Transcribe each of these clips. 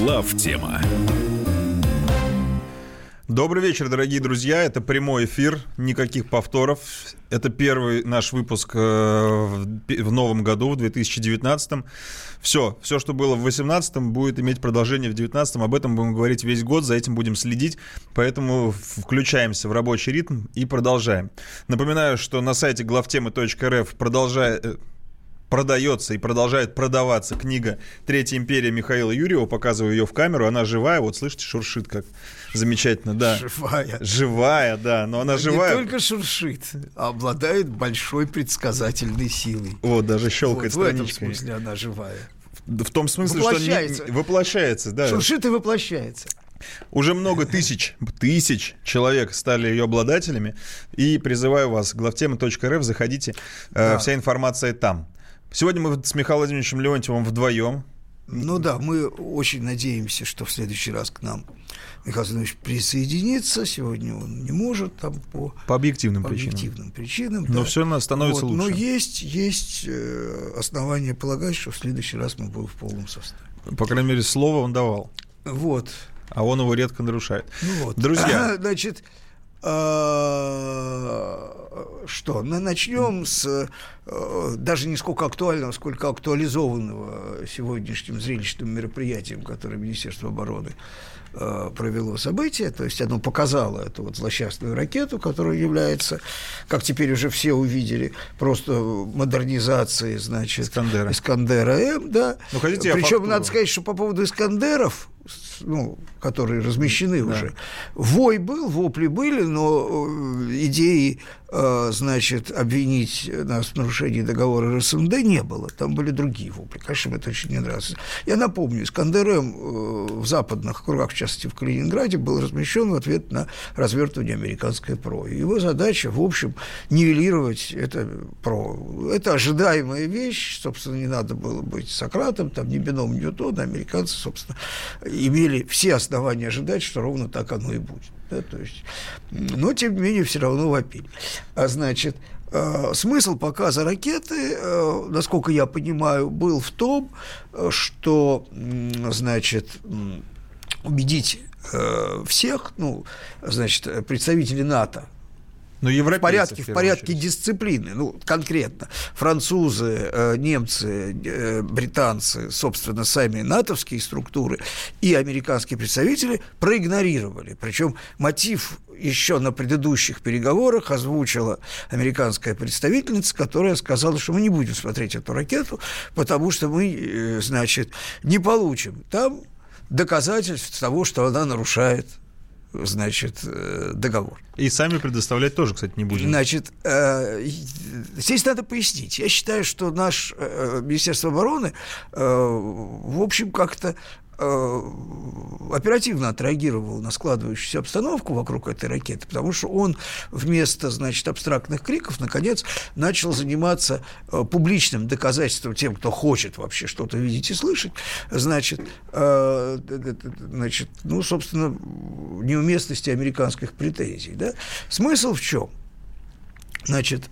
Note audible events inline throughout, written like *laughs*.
Глав тема. Добрый вечер, дорогие друзья. Это прямой эфир, никаких повторов. Это первый наш выпуск э, в новом году, в 2019. Все, все, что было в 2018, будет иметь продолжение в 2019. Об этом будем говорить весь год, за этим будем следить. Поэтому включаемся в рабочий ритм и продолжаем. Напоминаю, что на сайте главтемы.рф продолжает э, продается и продолжает продаваться книга «Третья империя» Михаила Юрьева. Показываю ее в камеру. Она живая. Вот, слышите, шуршит как замечательно, да. Живая. Живая, да. Но она живая. Не только шуршит, а обладает большой предсказательной силой. Вот, даже щелкает вот страничкой. В этом смысле она живая. В том смысле, воплощается. что не, воплощается, да. Шуршит и воплощается. Уже много тысяч, тысяч человек стали ее обладателями. И призываю вас, главтема.рф, заходите, да. вся информация там. Сегодня мы с Михаилом Владимировичем Леонтьевым вдвоем. Ну да, мы очень надеемся, что в следующий раз к нам Михаил Владимирович присоединится. Сегодня он не может там по, по объективным по причинам. Объективным причинам Но да. все становится вот. лучше. Но есть, есть э, основания полагать, что в следующий раз мы будем в полном составе. По крайней мере, слово он давал. Вот. А он его редко нарушает. Ну вот. Друзья. *laughs* Значит, а, что? Ну, начнем с э, даже не сколько актуального, сколько актуализованного сегодняшним зрелищным мероприятием, которое Министерство обороны э, провело событие, то есть оно показало эту вот злосчастную ракету, которая является, как теперь уже все увидели, просто модернизацией, значит, Искандера. Искандера-М, да. Ну, хотите, Причем надо сказать, что по поводу Искандеров, ну, которые размещены да. уже, вой был, вопли были, но э, идеи значит, обвинить нас в нарушении договора РСМД не было. Там были другие вопли. Конечно, мне это очень не нравится. Я напомню, Искандер-М в западных кругах, в частности в Калининграде, был размещен в ответ на развертывание американской ПРО. Его задача, в общем, нивелировать это ПРО. Это ожидаемая вещь. Собственно, не надо было быть Сократом, там, ни бином Ньютона. Американцы, собственно, имели все основания ожидать, что ровно так оно и будет. Да, то есть, но, тем не менее, все равно вопили. А значит, э, смысл показа ракеты, э, насколько я понимаю, был в том, что, значит, убедить э, всех, ну, значит, представителей НАТО, но в порядке, в, в порядке очередь. дисциплины, ну, конкретно, французы, э, немцы, э, британцы, собственно, сами натовские структуры и американские представители проигнорировали. Причем мотив еще на предыдущих переговорах озвучила американская представительница, которая сказала, что мы не будем смотреть эту ракету, потому что мы, э, значит, не получим там доказательств того, что она нарушает значит, договор. И сами предоставлять тоже, кстати, не будем. Значит, здесь надо пояснить. Я считаю, что наш Министерство обороны, в общем, как-то оперативно отреагировал на складывающуюся обстановку вокруг этой ракеты, потому что он вместо, значит, абстрактных криков, наконец, начал заниматься публичным доказательством тем, кто хочет вообще что-то видеть и слышать, значит, значит ну, собственно, неуместности американских претензий. Да? Смысл в чем? Значит,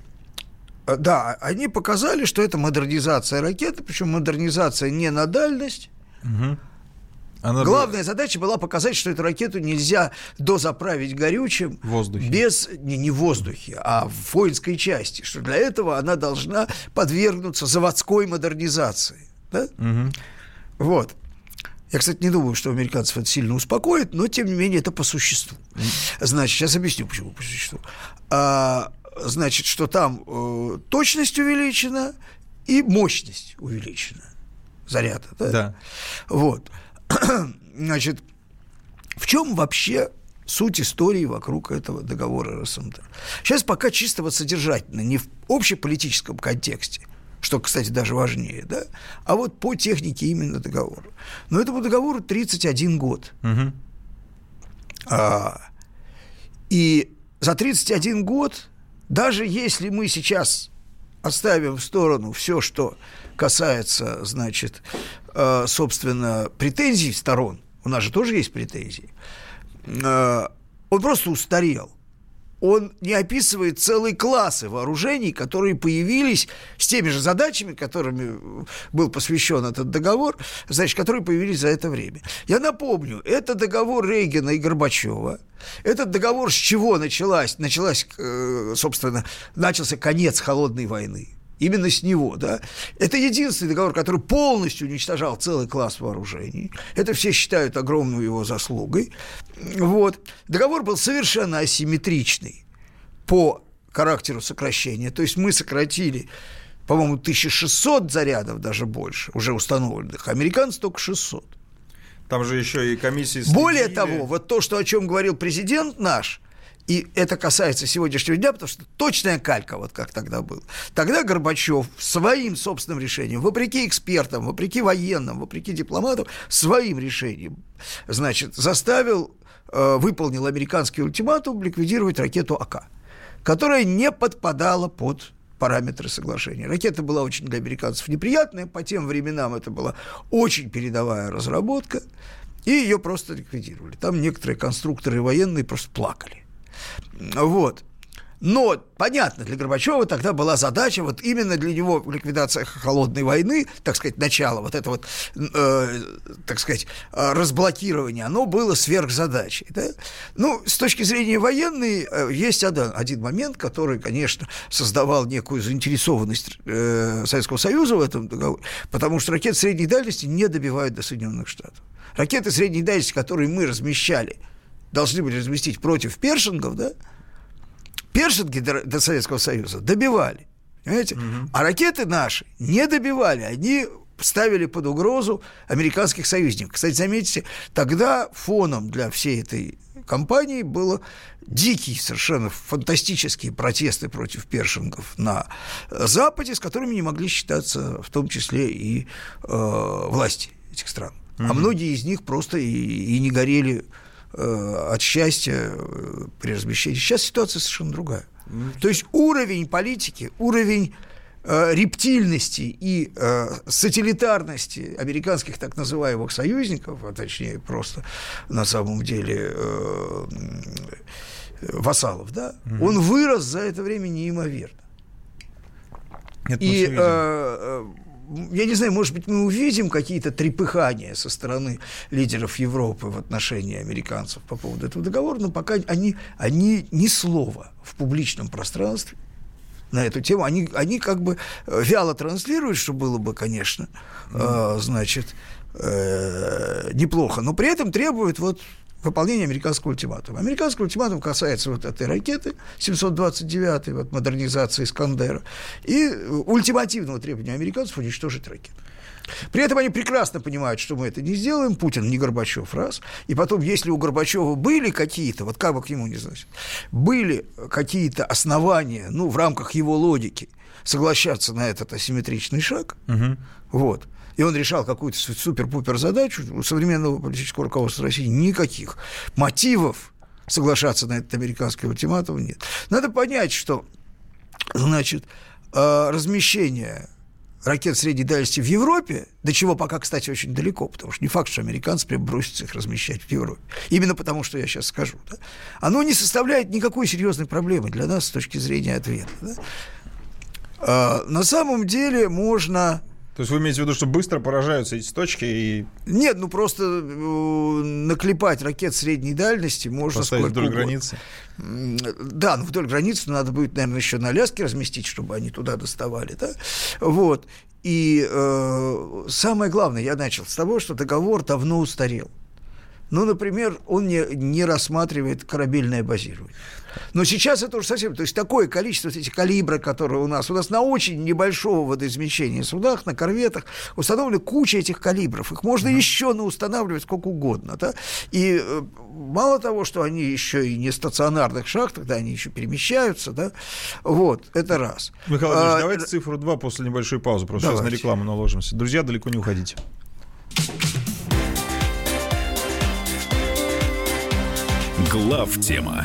да, они показали, что это модернизация ракеты, причем модернизация не на дальность, угу. Она Главная задача была показать, что эту ракету нельзя дозаправить горючим воздухе. без не, не в воздухе, а в воинской части, что для этого она должна подвергнуться заводской модернизации. Да? Угу. Вот. Я, кстати, не думаю, что американцев это сильно успокоит, но, тем не менее, это по существу. Значит, сейчас объясню, почему по существу. А, значит, что там э, точность увеличена и мощность увеличена заряда. Да? да. Вот. *clears throat* Значит, в чем вообще суть истории вокруг этого договора РСМД? Сейчас пока чисто вот содержательно, не в общеполитическом контексте, что, кстати, даже важнее, да, а вот по технике именно договора. Но этому договору 31 год. Угу. А, и за 31 год, даже если мы сейчас оставим в сторону все, что касается, значит, э, собственно, претензий сторон, у нас же тоже есть претензии, э, он просто устарел. он не описывает целые классы вооружений, которые появились с теми же задачами, которыми был посвящен этот договор, значит, которые появились за это время. Я напомню, это договор Рейгана и Горбачева. Этот договор с чего началась? Началась, э, собственно, начался конец холодной войны. Именно с него, да. Это единственный договор, который полностью уничтожал целый класс вооружений. Это все считают огромной его заслугой. Вот. Договор был совершенно асимметричный по характеру сокращения. То есть мы сократили, по-моему, 1600 зарядов, даже больше, уже установленных. Американцы только 600. Там же еще и комиссии... Более того, вот то, что, о чем говорил президент наш, и это касается сегодняшнего дня, потому что точная калька, вот как тогда был. Тогда Горбачев своим собственным решением, вопреки экспертам, вопреки военным, вопреки дипломатам, своим решением, значит, заставил, э, выполнил американский ультиматум ликвидировать ракету АК, которая не подпадала под параметры соглашения. Ракета была очень для американцев неприятная, по тем временам это была очень передовая разработка, и ее просто ликвидировали. Там некоторые конструкторы военные просто плакали. Вот. Но, понятно, для Горбачева тогда была задача, вот именно для него ликвидация холодной войны, так сказать, начало вот это вот, э, так сказать, разблокирование, оно было сверхзадачей. Да? Ну, с точки зрения военной, э, есть один, один момент, который, конечно, создавал некую заинтересованность э, Советского Союза в этом договоре, потому что ракеты средней дальности не добивают до Соединенных Штатов. Ракеты средней дальности, которые мы размещали – должны были разместить против першингов, да, першинги до, до Советского Союза добивали. Понимаете? Угу. А ракеты наши не добивали. Они ставили под угрозу американских союзников. Кстати, заметьте, тогда фоном для всей этой кампании было дикие, совершенно фантастические протесты против першингов на Западе, с которыми не могли считаться в том числе и э, власти этих стран. Угу. А многие из них просто и, и не горели от счастья э, при размещении. Сейчас ситуация совершенно другая. То есть уровень политики, уровень э, рептильности и э, сателлитарности американских так называемых союзников, а точнее просто на самом деле э, вассалов, да, угу. он вырос за это время неимоверно. Это и э, я не знаю, может быть, мы увидим какие-то трепыхания со стороны лидеров Европы в отношении американцев по поводу этого договора, но пока они, они ни слова в публичном пространстве на эту тему. Они, они как бы э, вяло транслируют, что было бы, конечно, mm. э, значит, э, неплохо, но при этом требуют вот выполнения американского ультиматума. Американский ультиматум касается вот этой ракеты 729, вот модернизации Искандера, и ультимативного требования американцев уничтожить ракету. При этом они прекрасно понимают, что мы это не сделаем, Путин не Горбачев, раз. И потом, если у Горбачева были какие-то, вот как бы к нему не знать, были какие-то основания, ну, в рамках его логики, соглашаться на этот асимметричный шаг, угу. вот, и он решал какую-то супер-пупер задачу, у современного политического руководства России никаких мотивов соглашаться на этот американский ультиматум нет. Надо понять, что, значит, э, размещение ракет средней дальности в Европе, до чего пока, кстати, очень далеко, потому что не факт, что американцы прям бросятся их размещать в Европе. Именно потому, что я сейчас скажу. Да? Оно не составляет никакой серьезной проблемы для нас с точки зрения ответа. Да? А, на самом деле можно то есть вы имеете в виду, что быстро поражаются эти точки и... Нет, ну просто э, наклепать ракет средней дальности можно Поставить вдоль угодно. границы? Да, ну вдоль границы надо будет, наверное, еще на Аляске разместить, чтобы они туда доставали, да? Вот. И э, самое главное, я начал с того, что договор давно устарел. Ну, например, он не, не рассматривает корабельное базирование. Но сейчас это уже совсем... То есть такое количество вот этих калибров, которые у нас... У нас на очень небольшого водоизмещения судах, на корветах установлена куча этих калибров. Их можно mm-hmm. еще устанавливать сколько угодно. Да? И э, мало того, что они еще и не стационарных шахтах, да, они еще перемещаются, да, вот, это раз. Михаил Владимирович, а, давайте цифру 2 после небольшой паузы, просто давайте. сейчас на рекламу наложимся. Друзья, далеко не уходите. Глав тема.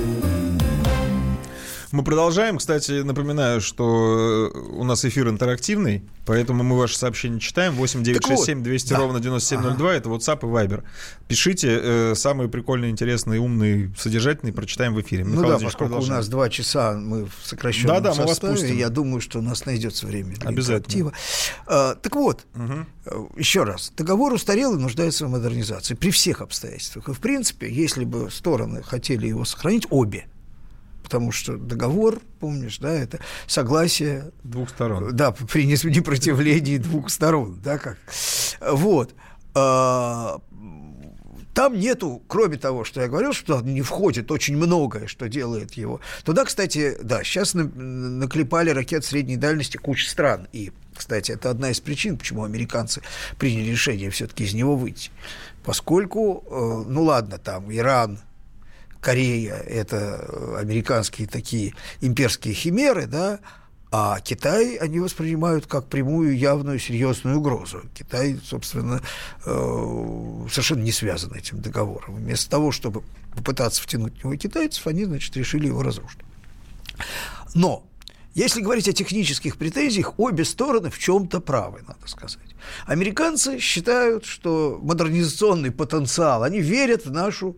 Мы продолжаем. Кстати, напоминаю, что э, у нас эфир интерактивный, поэтому мы ваши сообщения читаем. 8967 200 да. ровно 9702. Это WhatsApp и Viber. Пишите э, самые прикольные, интересные, умные, содержательные. Прочитаем в эфире. Ну Михаил да, Владимирович, поскольку у продолжаем. нас два часа, мы в сокращенном Да-да, мы вас составе, пустим. я думаю, что у нас найдется время для Обязательно. А, так вот, э, еще раз, договор устарел и нуждается в модернизации при всех обстоятельствах. И, в принципе, если бы стороны хотели его сохранить, обе, потому что договор, помнишь, да, это согласие Двух сторон. да, при непротивлении двух сторон, да, как. Вот. А, Там нету, кроме того, что я говорил, что не входит очень многое, что делает его. Туда, кстати, да, сейчас на- наклепали ракет средней дальности куча стран. И, кстати, это одна из причин, почему американцы приняли решение все-таки из него выйти. Поскольку, э, ну ладно, там Иран, Корея – это э, американские такие имперские химеры, да, а Китай они воспринимают как прямую, явную, серьезную угрозу. Китай, собственно, э, совершенно не связан этим договором. Вместо того, чтобы попытаться втянуть в него китайцев, они, значит, решили его разрушить. Но если говорить о технических претензиях, обе стороны в чем-то правы, надо сказать. Американцы считают, что модернизационный потенциал, они верят в нашу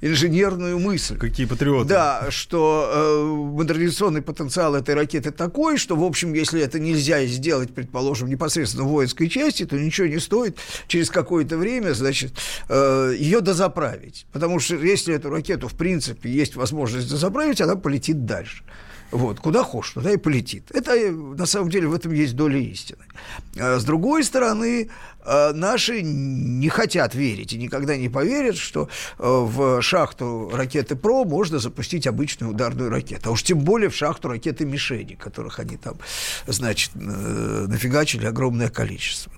инженерную мысль. Какие патриоты. Да, что э, модернизационный потенциал этой ракеты такой, что, в общем, если это нельзя сделать, предположим, непосредственно в воинской части, то ничего не стоит через какое-то время, значит, э, ее дозаправить. Потому что если эту ракету, в принципе, есть возможность дозаправить, она полетит дальше. Вот, куда хочешь, туда и полетит. Это, на самом деле, в этом есть доля истины. А С другой стороны, э, наши не хотят верить и никогда не поверят, что э, в шахту ракеты ПРО можно запустить обычную ударную ракету. А уж тем более в шахту ракеты мишени, которых они там, значит, э, нафигачили огромное количество.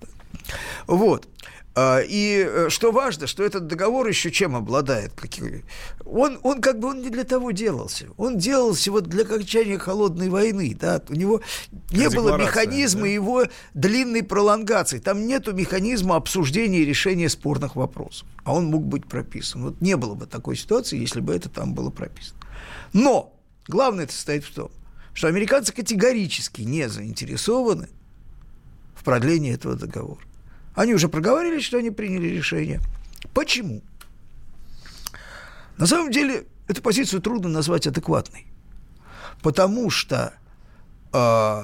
Вот. А, И э, что важно, что этот договор еще чем обладает? Он, он как бы он не для того делался. Он делался вот для окончания холодной войны. Да? У него не было механизма да? его длинной пролонгации. Там нету механизма обсуждения и решения спорных вопросов. А он мог быть прописан. Вот не было бы такой ситуации, если бы это там было прописано. Но главное это состоит в том, что американцы категорически не заинтересованы в продлении этого договора. Они уже проговорились, что они приняли решение. Почему? На самом деле, эту позицию трудно назвать адекватной. Потому что э,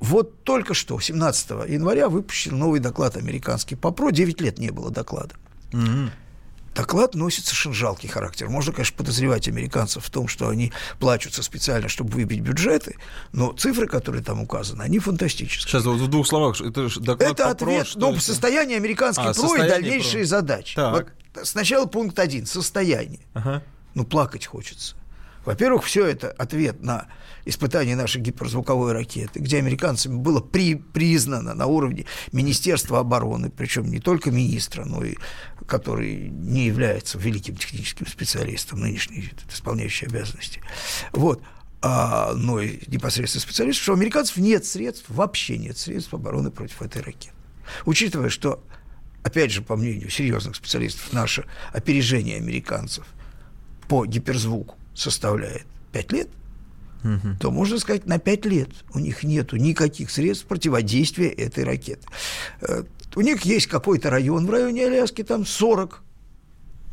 вот только что, 17 января, выпущен новый доклад американский по ПРО. 9 лет не было доклада. Мгм. Доклад носит совершенно жалкий характер. Можно, конечно, подозревать американцев в том, что они плачутся специально, чтобы выбить бюджеты, но цифры, которые там указаны, они фантастические. Сейчас вот в двух словах. Это доклад Это ПРО, ответ, что ну, это? состояние американских А, ПРО и дальнейшие ПРО. задачи. Так. Вот сначала пункт один – состояние. Ага. Ну, плакать хочется. Во-первых, все это ответ на испытание нашей гиперзвуковой ракеты, где американцами было при, признано на уровне Министерства обороны, причем не только министра, но и который не является великим техническим специалистом, нынешний исполняющий обязанности. Вот. А, но и непосредственно специалист, что у американцев нет средств, вообще нет средств обороны против этой ракеты. Учитывая, что, опять же, по мнению серьезных специалистов, наше опережение американцев по гиперзвуку составляет 5 лет, то можно сказать, на 5 лет у них нет никаких средств противодействия этой ракеты. Э, У них есть какой-то район в районе Аляски, там 40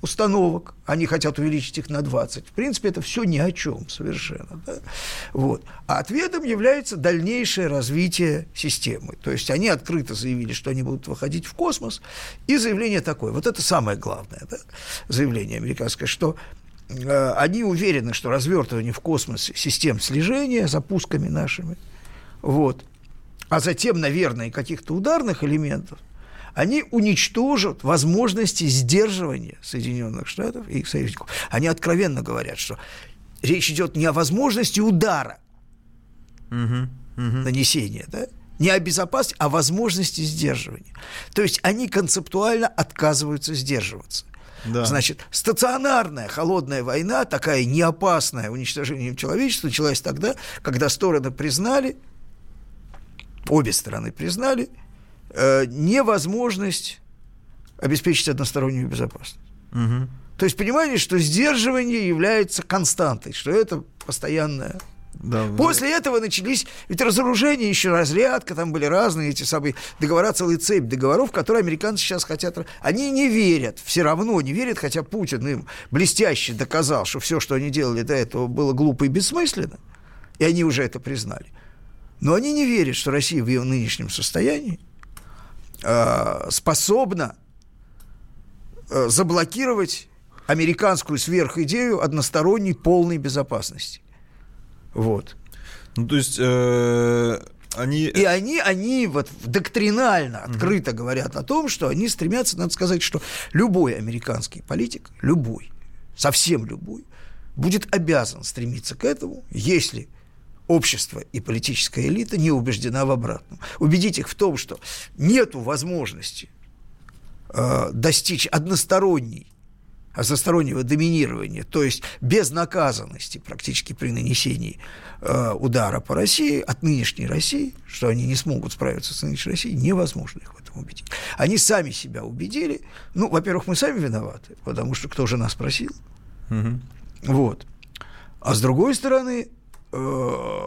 установок, они хотят увеличить их на 20. В принципе, это все ни о чем совершенно. да. Вот. А ответом является дальнейшее развитие системы. То есть они открыто заявили, что они будут выходить в космос, и заявление такое. Вот это самое главное да, заявление американское, что они уверены, что развертывание в космос систем слежения запусками нашими, вот, а затем, наверное, каких-то ударных элементов, они уничтожат возможности сдерживания Соединенных Штатов и их союзников. Они откровенно говорят, что речь идет не о возможности удара Мгм. Мгм. нанесения, да, Не о безопасности, а о возможности сдерживания. То есть они концептуально отказываются сдерживаться. Да. Значит, стационарная холодная война, такая неопасная уничтожением человечества, началась тогда, когда стороны признали, обе стороны признали, э, невозможность обеспечить одностороннюю безопасность. Угу. То есть понимание, что сдерживание является константой, что это постоянная да, После да. этого начались, ведь разоружение, еще разрядка, там были разные эти самые договора, целая цепь договоров, которые американцы сейчас хотят. Они не верят, все равно не верят, хотя Путин им блестяще доказал, что все, что они делали до этого, было глупо и бессмысленно, и они уже это признали. Но они не верят, что Россия в ее нынешнем состоянии э, способна э, заблокировать американскую сверхидею односторонней полной безопасности. Вот. Ну, то есть... Э, они... И они, они вот доктринально, открыто угу. говорят о том, что они стремятся, надо сказать, что любой американский политик, любой, совсем любой, будет обязан стремиться к этому, если общество и политическая элита не убеждена в обратном. Убедить их в том, что нет возможности э, достичь односторонней одностороннего доминирования, то есть безнаказанности практически при нанесении э, удара по России, от нынешней России, что они не смогут справиться с нынешней Россией, невозможно их в этом убедить. Они сами себя убедили. Ну, во-первых, мы сами виноваты, потому что кто же нас просил? Угу. Вот. А с другой стороны, э,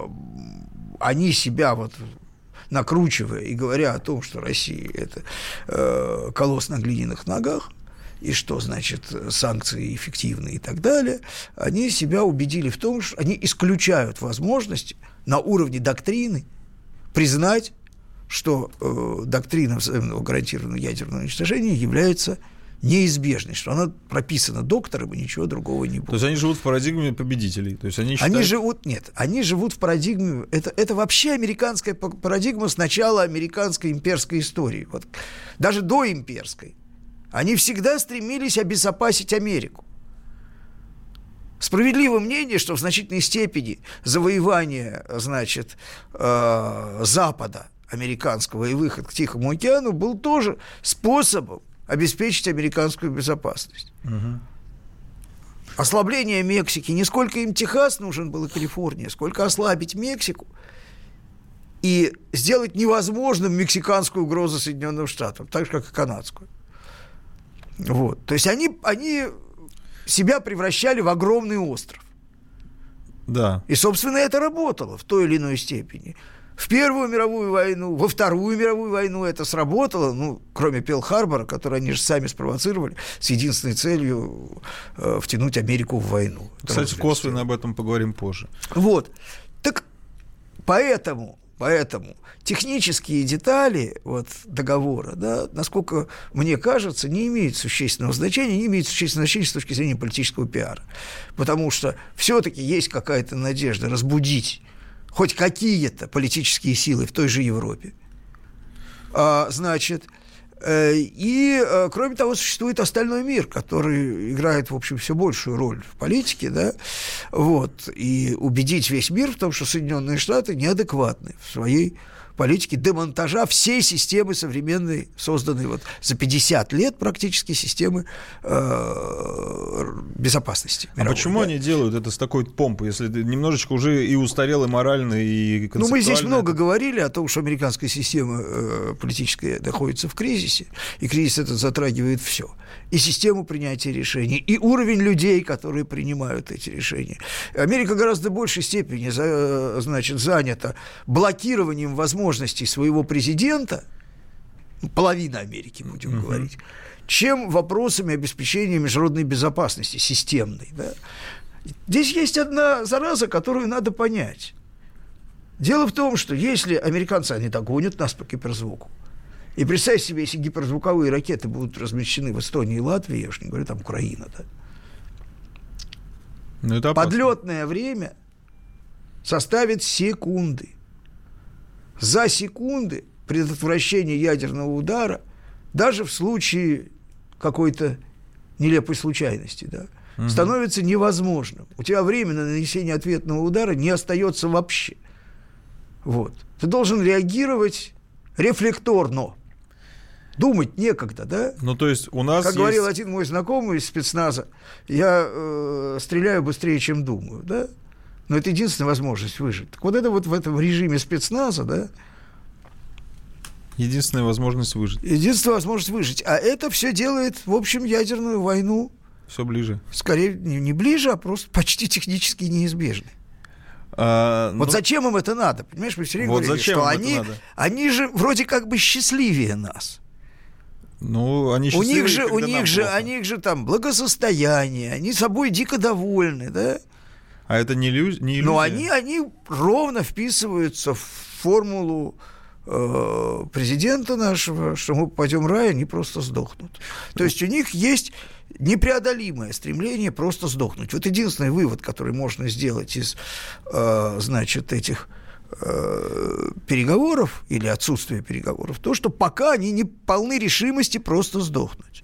они себя вот накручивая и говоря о том, что Россия – это э, колосс на глиняных ногах – и что, значит, санкции эффективны и так далее, они себя убедили в том, что они исключают возможность на уровне доктрины признать, что э, доктрина взаимного гарантированного ядерного уничтожения является неизбежной, что она прописана доктором и ничего другого не будет. То есть они живут в парадигме победителей. То есть они, считают... они живут, нет, они живут в парадигме, это, это вообще американская парадигма с начала американской имперской истории, вот, даже до имперской. Они всегда стремились обезопасить Америку. Справедливо мнение, что в значительной степени завоевание, значит, э, Запада американского и выход к Тихому океану был тоже способом обеспечить американскую безопасность. Угу. Ослабление Мексики, не сколько им Техас нужен был и Калифорния, сколько ослабить Мексику и сделать невозможным мексиканскую угрозу Соединенным Штатам, так же, как и канадскую. Вот. То есть они, они себя превращали в огромный остров. Да. И, собственно, это работало в той или иной степени. В Первую мировую войну, во Вторую мировую войну это сработало, ну, кроме Пел-Харбора, который они же сами спровоцировали, с единственной целью э, втянуть Америку в войну. Кстати, косвенно об этом поговорим позже. Вот. Так поэтому Поэтому технические детали вот, договора, да, насколько мне кажется, не имеют существенного значения, не имеют существенного значения с точки зрения политического пиара. Потому что все-таки есть какая-то надежда разбудить хоть какие-то политические силы в той же Европе. А, значит, и, э, кроме того, существует остальной мир, который играет, в общем, все большую роль в политике, да, вот, и убедить весь мир в том, что Соединенные Штаты неадекватны в своей политики демонтажа всей системы современной, созданной вот за 50 лет практически системы э, безопасности. Мировой, а почему да? они делают это с такой помпой, если немножечко уже и устарело, и морально, и Ну, мы здесь много говорили о том, что американская система э, политическая находится в кризисе, и кризис этот затрагивает все. И систему принятия решений, и уровень людей, которые принимают эти решения. Америка гораздо большей степени, за, значит, занята блокированием возможностей возможностей своего президента, половина Америки, будем uh-huh. говорить, чем вопросами обеспечения международной безопасности системной. Да? Здесь есть одна зараза, которую надо понять. Дело в том, что если американцы, они догонят нас по гиперзвуку, и представь себе, если гиперзвуковые ракеты будут размещены в Эстонии и Латвии, я уж не говорю, там Украина, да, ну, это подлетное время составит секунды за секунды предотвращения ядерного удара, даже в случае какой-то нелепой случайности, да, угу. становится невозможным. У тебя время на нанесение ответного удара не остается вообще. Вот. Ты должен реагировать рефлекторно. Думать некогда, да? Ну, то есть у нас Как есть... говорил один мой знакомый из спецназа, я э, стреляю быстрее, чем думаю, да? Но это единственная возможность выжить. Так вот это вот в этом режиме спецназа, да, Единственная возможность выжить. единственная возможность выжить. А это все делает, в общем, ядерную войну Все ближе. скорее не, не ближе, а просто почти технически неизбежной. А, Вот ну, зачем им это надо? Понимаешь, мы все время Вот говорили, что они, они же вроде как бы счастливее нас. ну, они У них же, у них же, плохо. у них же там благосостояние, они собой дико довольны, да? А это не, иллюз... не иллюзия? Но они, они ровно вписываются в формулу э, президента нашего, что мы попадем в рай, они просто сдохнут. То есть у них есть непреодолимое стремление просто сдохнуть. Вот единственный вывод, который можно сделать из, э, значит, этих э, переговоров или отсутствия переговоров, то, что пока они не полны решимости просто сдохнуть.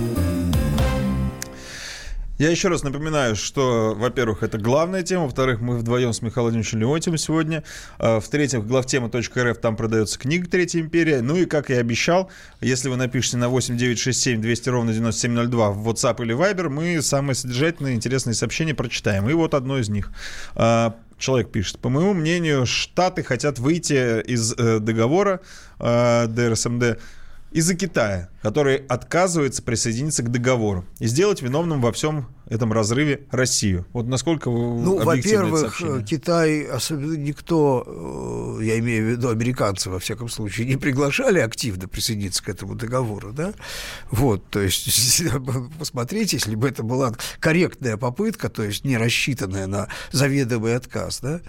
Я еще раз напоминаю, что, во-первых, это главная тема, во-вторых, мы вдвоем с Михаилом Владимировичем Леонтьевым сегодня, а, в-третьих, главтема.рф, там продается книга «Третья империя», ну и, как и обещал, если вы напишете на 8967 200 ровно 9702 в WhatsApp или Viber, мы самые содержательные, интересные сообщения прочитаем. И вот одно из них. А, Человек пишет, по моему мнению, Штаты хотят выйти из э, договора э, ДРСМД из-за Китая, который отказывается присоединиться к договору и сделать виновным во всем этом разрыве Россию. Вот насколько вы Ну, во-первых? Китай, особенно никто, э, я имею в виду американцы, во всяком случае, не приглашали активно присоединиться к этому договору, да? Вот, то есть, *laughs* посмотрите, если бы это была корректная попытка, то есть не рассчитанная на заведомый отказ, да?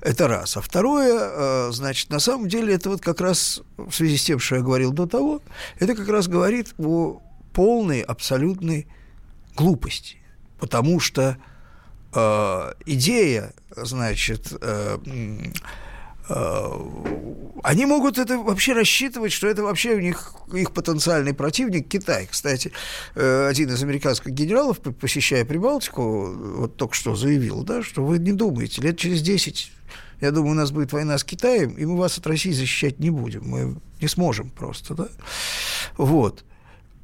Это раз. А второе, э, значит, на самом деле это вот как раз в связи с тем, что я говорил до того, это как раз говорит о полной, абсолютной глупости. Потому что э, идея, значит, э, э, они могут это вообще рассчитывать, что это вообще у них их потенциальный противник Китай. Кстати, э, один из американских генералов, посещая Прибалтику, вот только что заявил, да, что вы не думаете, лет через 10 я думаю, у нас будет война с Китаем, и мы вас от России защищать не будем. Мы не сможем просто, да? Вот.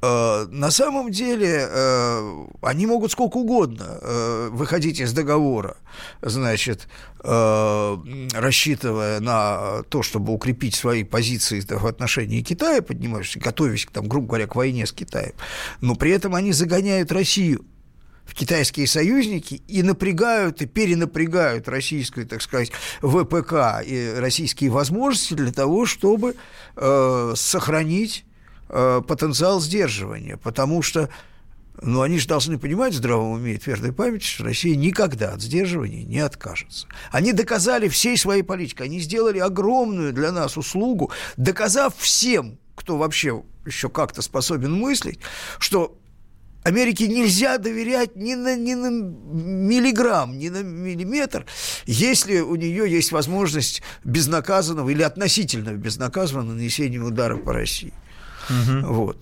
Э, На самом деле э, они могут сколько угодно э, выходить из договора, значит, рассчитывая на то, чтобы укрепить свои позиции в отношении Китая, поднимаясь, готовясь, там, грубо говоря, к войне с Китаем, но при этом они загоняют Россию в китайские союзники и напрягают и перенапрягают российскую, так сказать, ВПК и российские возможности для того, чтобы э, сохранить э, потенциал сдерживания, потому что ну, они же должны понимать в здравом уме и твердой памяти, что Россия никогда от сдерживания не откажется. Они доказали всей своей политикой, они сделали огромную для нас услугу, доказав всем, кто вообще еще как-то способен мыслить, что Америке нельзя доверять ни на, ни на миллиграмм, ни на миллиметр, если у нее есть возможность безнаказанного или относительно безнаказанного нанесения удара по России. Вот.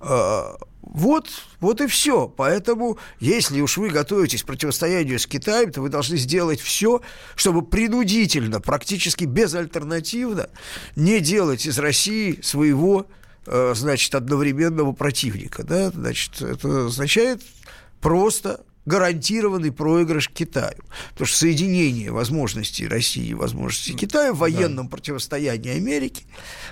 А, Вот, вот и все. Поэтому, если уж вы готовитесь к противостоянию с Китаем, то вы должны сделать все, чтобы принудительно, практически безальтернативно не делать из России своего, э, значит, одновременного противника. Да? Значит, это означает просто гарантированный проигрыш Китаю. Потому что соединение возможностей России и возможностей Китая в военном да. противостоянии Америки.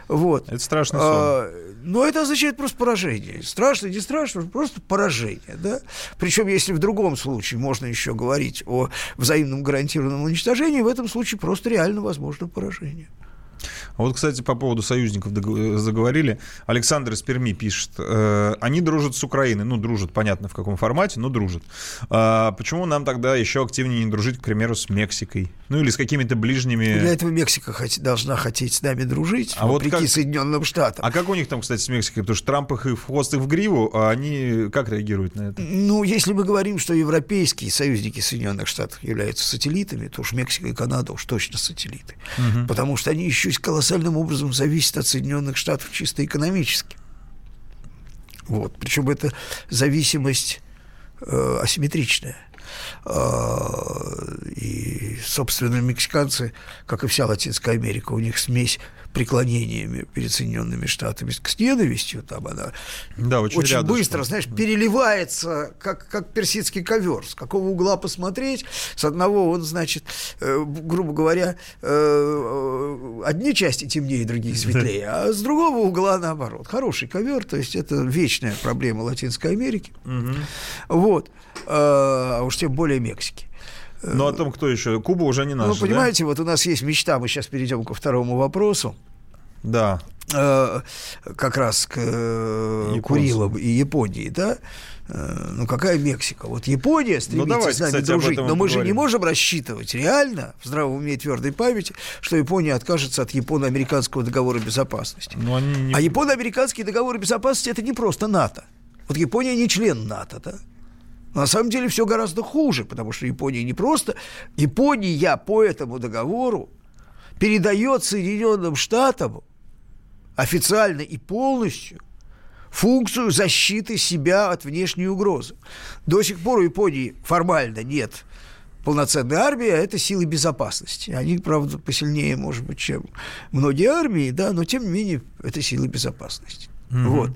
Вот. Это страшный сон. А, но это означает просто поражение. Страшно, не страшно, просто поражение. Да? Причем, если в другом случае можно еще говорить о взаимном гарантированном уничтожении, в этом случае просто реально возможно поражение. А вот, кстати, по поводу союзников заговорили. Александр из Перми пишет. Э, они дружат с Украиной. Ну, дружат, понятно, в каком формате, но дружат. А почему нам тогда еще активнее не дружить, к примеру, с Мексикой? Ну, или с какими-то ближними... Для этого Мексика хот... должна хотеть с нами дружить, а вопреки вот как... Соединенным Штатам. А как у них там, кстати, с Мексикой? Потому что Трамп их и в хвост, и в гриву, а они как реагируют на это? Ну, если мы говорим, что европейские союзники Соединенных Штатов являются сателлитами, то уж Мексика и Канада уж точно сателлиты. Угу. Потому что они еще колоссальные колоссальным образом зависит от Соединенных Штатов чисто экономически. Вот. Причем это зависимость э, асимметричная. Э, и, собственно, мексиканцы, как и вся Латинская Америка, у них смесь преклонениями перед Соединенными Штатами, с ненавистью, там она да, очень, очень быстро, знаешь, переливается, как, как персидский ковер. С какого угла посмотреть? С одного он, значит, э, грубо говоря, э, э одни части темнее, другие светлее, *laughs* а с другого угла наоборот. Хороший ковер, то есть это вечная проблема Латинской Америки. Вот. Э, а уж тем более Мексики. Ну, о том, кто еще? Куба уже не наша, Ну, понимаете, да? вот у нас есть мечта, мы сейчас перейдем ко второму вопросу. Да. Э, как раз к э, Курилам и Японии, да? Э, ну, какая Мексика? Вот Япония стремится ну, давайте, с нами кстати, дружить, но мы же не можем рассчитывать реально, в здравом уме и твердой памяти, что Япония откажется от японо-американского договора безопасности. Но они не... А японо-американский договор безопасности – это не просто НАТО. Вот Япония не член НАТО, да? На самом деле все гораздо хуже, потому что Япония не просто... Япония по этому договору передает Соединенным Штатам официально и полностью функцию защиты себя от внешней угрозы. До сих пор у Японии формально нет полноценной армии, а это силы безопасности. Они, правда, посильнее, может быть, чем многие армии, да, но тем не менее это силы безопасности. Mm-hmm. Вот.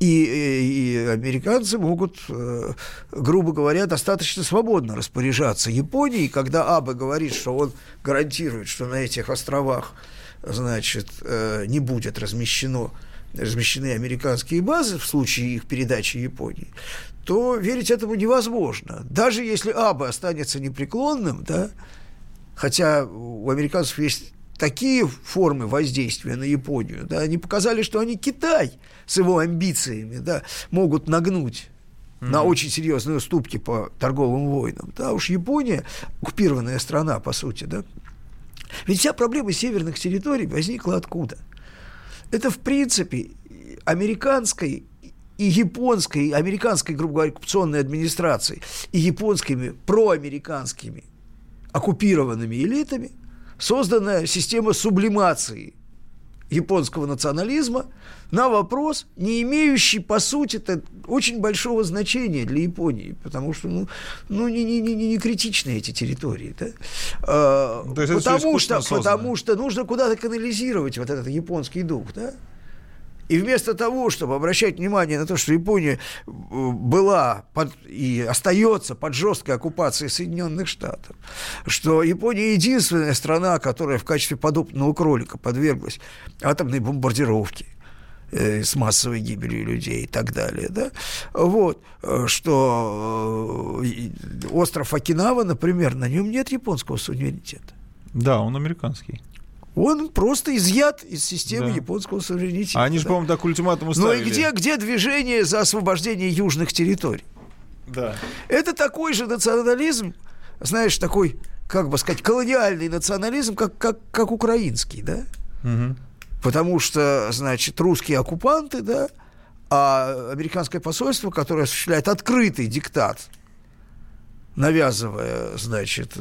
И, и американцы могут, э, грубо говоря, достаточно свободно распоряжаться Японией, когда Абе говорит, что он гарантирует, что на этих островах значит, э, не будет размещено, размещены американские базы в случае их передачи Японии, то верить этому невозможно. Даже если Абе останется непреклонным, да, хотя у американцев есть такие формы воздействия на Японию, да, они показали, что они Китай с его амбициями, да, могут нагнуть mm-hmm. на очень серьезные уступки по торговым войнам. Да, уж Япония оккупированная страна, по сути, да. Ведь вся проблема северных территорий возникла откуда? Это, в принципе, американской и японской, американской, грубо говоря, оккупационной администрацией и японскими проамериканскими оккупированными элитами – созданная система сублимации японского национализма на вопрос, не имеющий, по сути, -то очень большого значения для Японии, потому что ну, ну, не, не, не, не критичны эти территории. Да? А, потому, что, потому что нужно куда-то канализировать вот этот японский дух. Да? И вместо того, чтобы обращать внимание на то, что Япония э, была под, и остается под жесткой оккупацией Соединенных Штатов, что Япония единственная страна, которая в качестве подобного кролика подверглась атомной бомбардировке, э, с массовой гибелью людей и так далее, да, вот, э, что остров Окинава, например, на нем нет японского суверенитета. Да, он американский. Он просто изъят из системы да. японского суверенитета. А они же, да. по-моему, так ультиматум уставили. Ну и где, где движение за освобождение южных территорий? Да. Это такой же национализм, знаешь, такой, как бы сказать, колониальный национализм, как, как, как украинский, да? Угу. Потому что, значит, русские оккупанты, да, а американское посольство, которое осуществляет открытый диктат, навязывая, значит,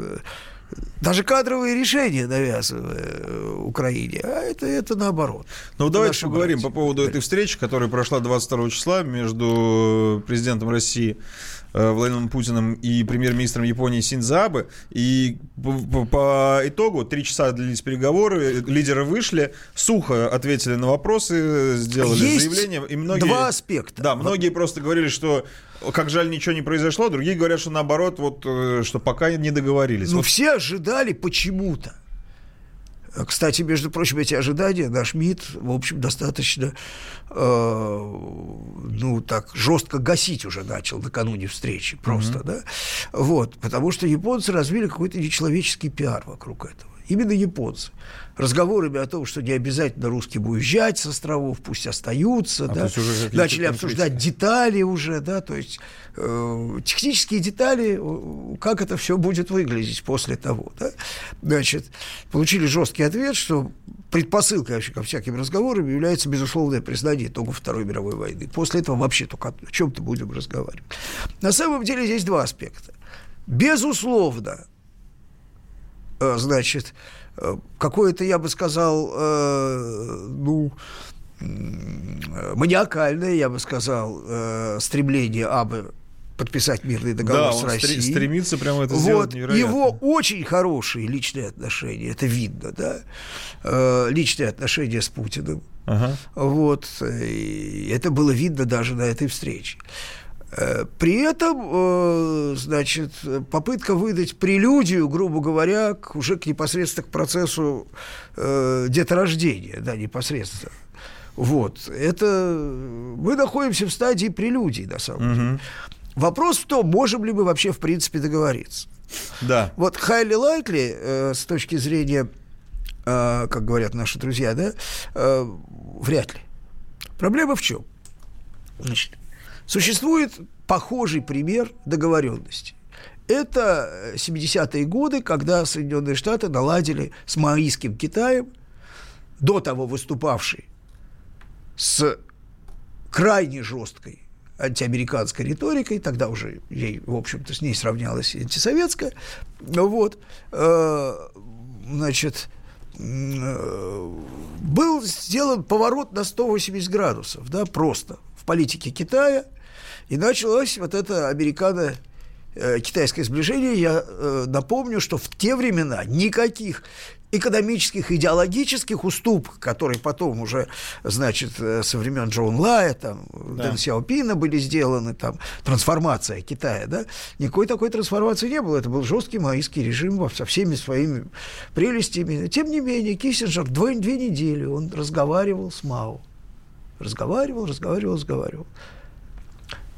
даже кадровые решения навязывая э, Украине, а это, это наоборот. Ну, давайте поговорим братья. по поводу этой встречи, которая прошла 22 числа между президентом России э, Владимиром Путиным и премьер-министром Японии Синдзабе. И по, по итогу три часа длились переговоры, лидеры вышли, сухо ответили на вопросы, сделали Есть заявление. И многие, два аспекта. Да, многие просто говорили, что как жаль, ничего не произошло. Другие говорят, что наоборот, вот, э, что пока не договорились. Ну, вот. все ожидали почему-то. Кстати, между прочим, эти ожидания наш МИД, в общем, достаточно, э, ну, так, жестко гасить уже начал накануне встречи просто, mm-hmm. да, вот, потому что японцы развили какой-то нечеловеческий пиар вокруг этого. Именно японцы разговорами о том, что не обязательно русским уезжать с островов, пусть остаются, а да, начали обсуждать детали уже, да, то есть э, технические детали, как это все будет выглядеть после того, да, значит, получили жесткий ответ, что предпосылкой вообще ко всяким разговорам является безусловное признание итогов Второй мировой войны. После этого вообще только о чем-то будем разговаривать. На самом деле здесь два аспекта. Безусловно, значит, Э, какое-то, я бы сказал, э, ну, маниакальное, я бы сказал, э, стремление Абы подписать мирный договор да, с Россией. стремится прямо это вот, сделать невероятно. Его очень хорошие личные отношения, это видно, да, э, личные отношения с Путиным. Ага. Вот, и это было видно даже на этой встрече. Э, при этом, э, значит, попытка выдать прелюдию, грубо говоря, к, уже к непосредственно к процессу э, деторождения, да, непосредственно. Вот, это мы находимся в стадии прелюдии, на самом угу. деле. Вопрос в том, можем ли мы вообще, в принципе, договориться. Да. Вот highly likely, э, с точки зрения, э, как говорят наши друзья, да, э, вряд ли. Проблема в чем? Значит, Существует похожий пример договоренности. Это 70-е годы, когда Соединенные Штаты наладили с маоистским Китаем, до того выступавший с крайне жесткой антиамериканской риторикой, тогда уже ей, в общем-то, с ней сравнялась антисоветская, вот, э, значит, э, был сделан поворот на 180 градусов, да, просто в политике Китая – и началось вот это американо э, китайское сближение, я э, напомню, что в те времена никаких экономических, идеологических уступок, которые потом уже, значит, э, со времен Джон Лая, там, да. Дэн Сяопина были сделаны, там, трансформация Китая, да, никакой такой трансформации не было. Это был жесткий маоистский режим со всеми своими прелестями. Тем не менее, Киссинджер две, две недели он разговаривал с Мао. Разговаривал, разговаривал, разговаривал.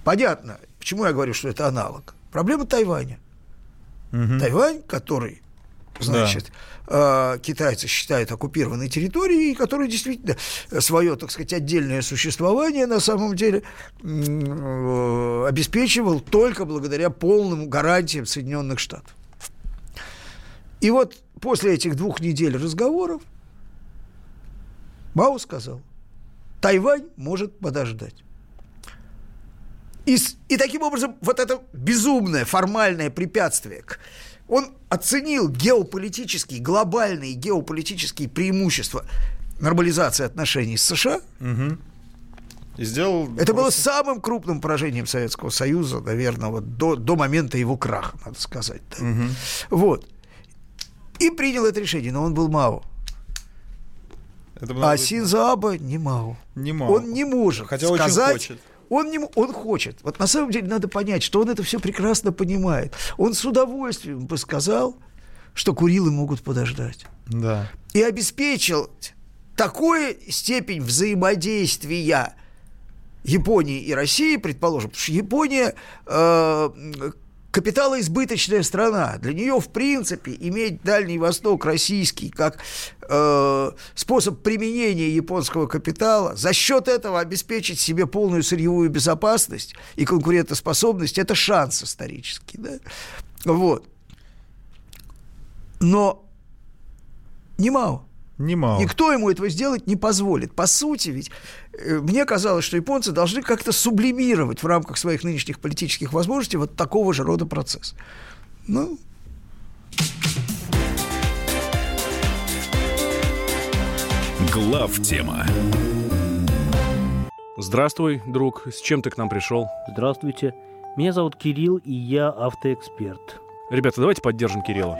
Понятно, почему я говорю, что это аналог. Проблема Тайваня. Угу. Тайвань, который, значит, да. э, китайцы считают оккупированной территорией, который действительно свое, так сказать, отдельное существование на самом деле э, обеспечивал только благодаря полным гарантиям Соединенных Штатов. И вот после этих двух недель разговоров Мао сказал, Тайвань может подождать. И, и таким образом вот это безумное формальное препятствие, он оценил геополитические, глобальные геополитические преимущества нормализации отношений с США. Угу. И сделал... Это просто... было самым крупным поражением Советского Союза, наверное, вот до, до момента его краха, надо сказать. Да. Угу. Вот. И принял это решение, но он был Мао. Это а Синзо Абе не Мао. Не Мао. Он не может Хотя сказать, очень хочет. Он, не, он хочет. Вот на самом деле надо понять, что он это все прекрасно понимает. Он с удовольствием бы сказал, что Курилы могут подождать. Да. И обеспечил такую степень взаимодействия Японии и России, предположим, потому что Япония э, капиталоизбыточная страна. Для нее, в принципе, иметь Дальний Восток российский как э, способ применения японского капитала, за счет этого обеспечить себе полную сырьевую безопасность и конкурентоспособность, это шанс исторический. Да? Вот. Но немало. Немало. Никто ему этого сделать не позволит. По сути, ведь мне казалось, что японцы должны как-то сублимировать в рамках своих нынешних политических возможностей вот такого же рода процесс. Ну. Глав тема. Здравствуй, друг. С чем ты к нам пришел? Здравствуйте. Меня зовут Кирилл, и я автоэксперт. Ребята, давайте поддержим Кирилла.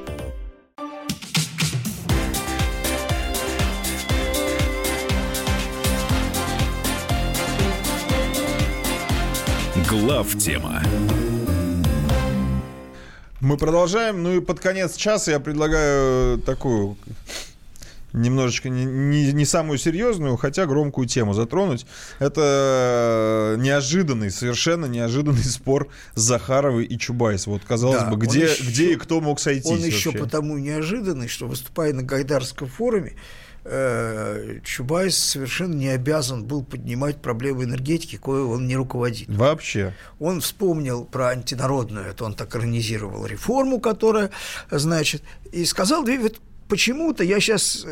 Главтема. Мы продолжаем. Ну и под конец часа я предлагаю такую немножечко не, не, не самую серьезную, хотя громкую тему затронуть. Это неожиданный, совершенно неожиданный *laughs* спор Захаровой и Чубайс. Вот, казалось Да, бы, где, еще- где и кто мог сойтись Он еще вообще? потому неожиданный, что выступая на Гайдарском форуме, э, Чубайс совершенно не обязан был поднимать проблемы энергетики, коей он не руководит. Вообще. Он вспомнил про антинародную, это он так иронизировал реформу, которая, значит, и сказал, две- почему-то я сейчас,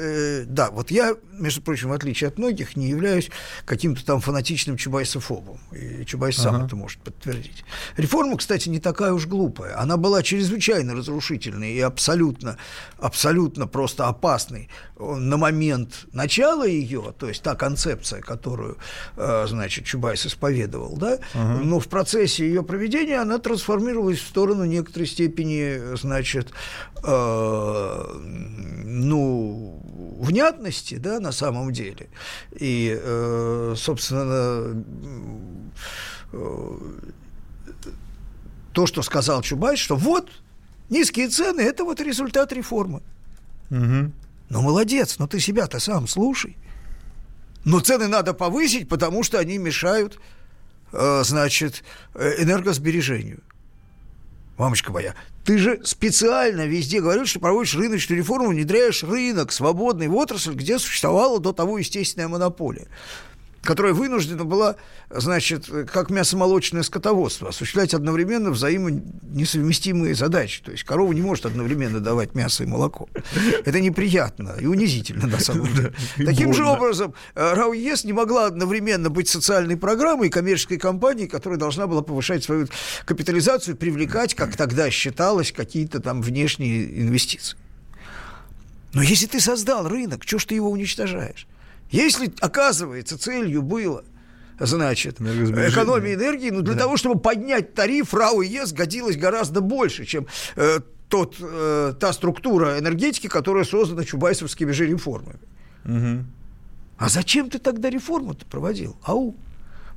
да, вот я, между прочим, в отличие от многих, не являюсь каким-то там фанатичным чубайсофобом, и Чубайс сам Ага. это может подтвердить. Реформа, кстати, не такая уж глупая, она была чрезвычайно разрушительной и абсолютно, абсолютно просто опасной на момент начала ее, то есть та концепция, которую, э, значит, Чубайс исповедовал, да, но в процессе ее проведения она трансформировалась в сторону некоторой степени, значит, э, ну, внятности, да, на самом деле. И, э, собственно, э, то, что сказал Чубайс, что вот низкие цены – это вот результат реформы. Мгм. Ну, молодец, но ты себя-то сам слушай. Но цены надо повысить, потому что они мешают, э, значит, э, энергосбережению. Мамочка моя, ты же специально везде говоришь, что проводишь рыночную реформу, внедряешь рынок свободный в отрасль, где существовала до того естественная монополия которая вынуждена была, значит, как мясомолочное скотоводство, осуществлять одновременно взаимонесовместимые задачи. То есть корова не может одновременно давать мясо и молоко. Это неприятно и унизительно на самом деле. Таким же образом, э, РАО ЕС не могла одновременно быть социальной программой и коммерческой компанией, которая должна была повышать свою капитализацию, привлекать, как тогда считалось, какие-то там внешние инвестиции. Но если ты создал рынок, что ж ты его уничтожаешь? Если, оказывается, целью было значит, экономия энергии, ну, для того, чтобы поднять тариф, РАО ЕС годилось гораздо больше, чем э, тот, э, та структура энергетики, которая создана чубайсовскими же реформами. Мгм. А зачем ты тогда реформу-то проводил? Ау.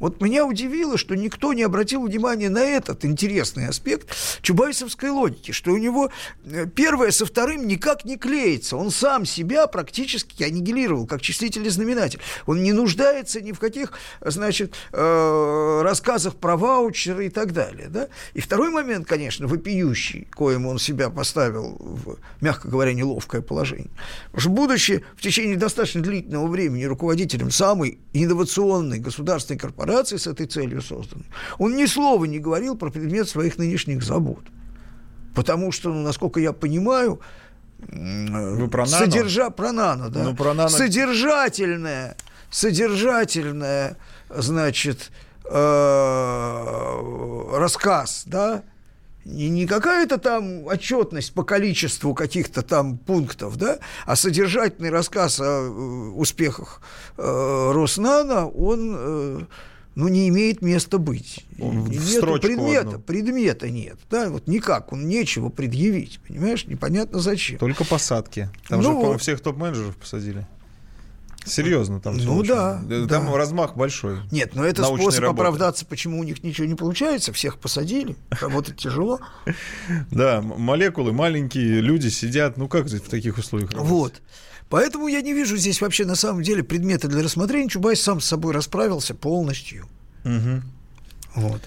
Вот меня удивило, что никто не обратил внимания на этот интересный аспект чубайсовской логики, что у него э, первое со вторым никак не клеится. Он сам себя практически аннигилировал, как числитель и знаменатель. Он не нуждается ни в каких, значит, э, рассказах про ваучеры и так далее. Да? И второй момент, конечно, вопиющий, коим он себя поставил в, мягко говоря, неловкое положение. Потому что, будучи в течение достаточно длительного времени руководителем самой инновационной государственной корпорации с этой целью созданной, он ни слова не говорил про предмет своих нынешних забот. Потому что, ну, насколько я понимаю, Вы про нано? содержа... про нано, да. Ну, про нано- Содержательное, содержательное, значит, э, рассказ, да, не, не какая-то там отчетность по количеству каких-то там пунктов, да, а содержательный рассказ о э, успехах э, Роснано, он э, ну, не имеет места быть. Он Нету предмета, одну. предмета нет. Да, вот никак, он нечего предъявить, понимаешь, непонятно зачем. Только посадки. Там Ну же, по-моему, всех топ-менеджеров посадили. Серьезно, там Ну очень- да, Там да. размах большой. Нет, но это способ работы. оправдаться, почему у них ничего не получается. Всех посадили, работать тяжело. Да, молекулы, маленькие люди сидят. Ну как в таких условиях? работать? Вот. Поэтому я не вижу здесь вообще на самом деле предмета для рассмотрения. Чубайс сам с собой расправился полностью. Мгм. Вот.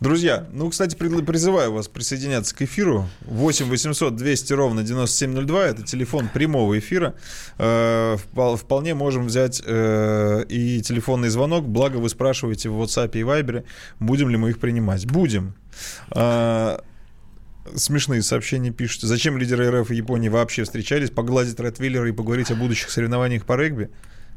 Друзья, ну, кстати, призываю вас присоединяться к эфиру. 8 800 200 ровно 9702. Это телефон прямого эфира. Э, впол- Вполне можем взять э, и телефонный звонок. Благо вы спрашиваете в WhatsApp и Viber, будем ли мы их принимать. Будем. Э, Смешные сообщения пишут. Зачем лидеры РФ и Японии вообще встречались? Погладить Ротвейлера и поговорить о будущих соревнованиях по регби?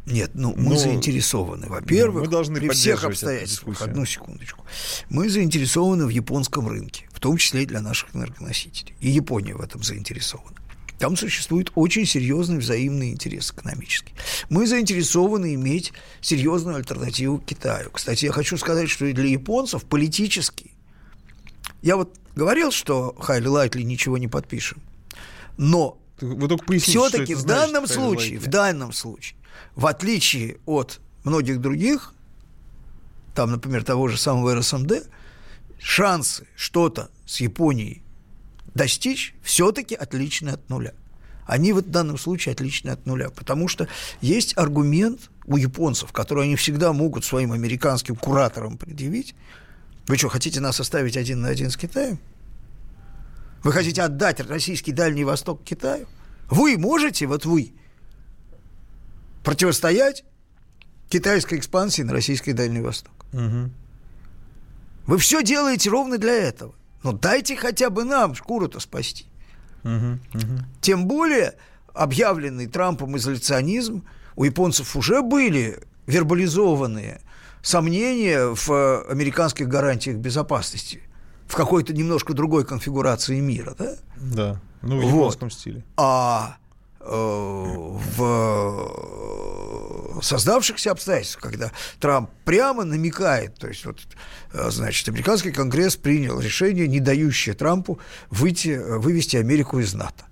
Нет, ну мы Ну, заинтересованы. Во-первых, мы должны при всех обстоятельствах, одну секундочку, мы заинтересованы в японском рынке, в том числе и для наших энергоносителей. И Япония в этом заинтересована. Там существует очень серьезный взаимный интерес экономический. Мы заинтересованы иметь серьезную альтернативу Китаю. Кстати, я хочу сказать, что и для японцев политически. Я вот говорил, что Хайли Лайтли ничего не подпишем. Но все-таки в значит, данном Хайли случае, в данном случае, в отличие от многих других, там, например, того же самого РСМД, шансы что-то с Японией достичь все-таки отличны от нуля. Они в данном случае отличны от нуля, потому что есть аргумент у японцев, который они всегда могут своим американским кураторам предъявить. Вы что, хотите нас оставить один на один с Китаем? Вы хотите отдать российский Дальний Восток Китаю? Вы можете, вот вы, противостоять китайской экспансии на российский Дальний Восток? Мгм. Вы все делаете ровно для этого. Но дайте хотя бы нам шкуру-то спасти. Мгм. Мгм. Тем более объявленный Трампом изоляционизм у японцев уже были вербализованные сомнения в э, американских гарантиях безопасности в какой-то немножко другой конфигурации мира, да? Да. Ну, в Вот. японском стиле. А э, в создавшихся обстоятельствах, когда Трамп прямо намекает, то есть вот, э, значит, американский конгресс принял решение, не дающее Трампу выйти, э, вывести Америку из НАТО.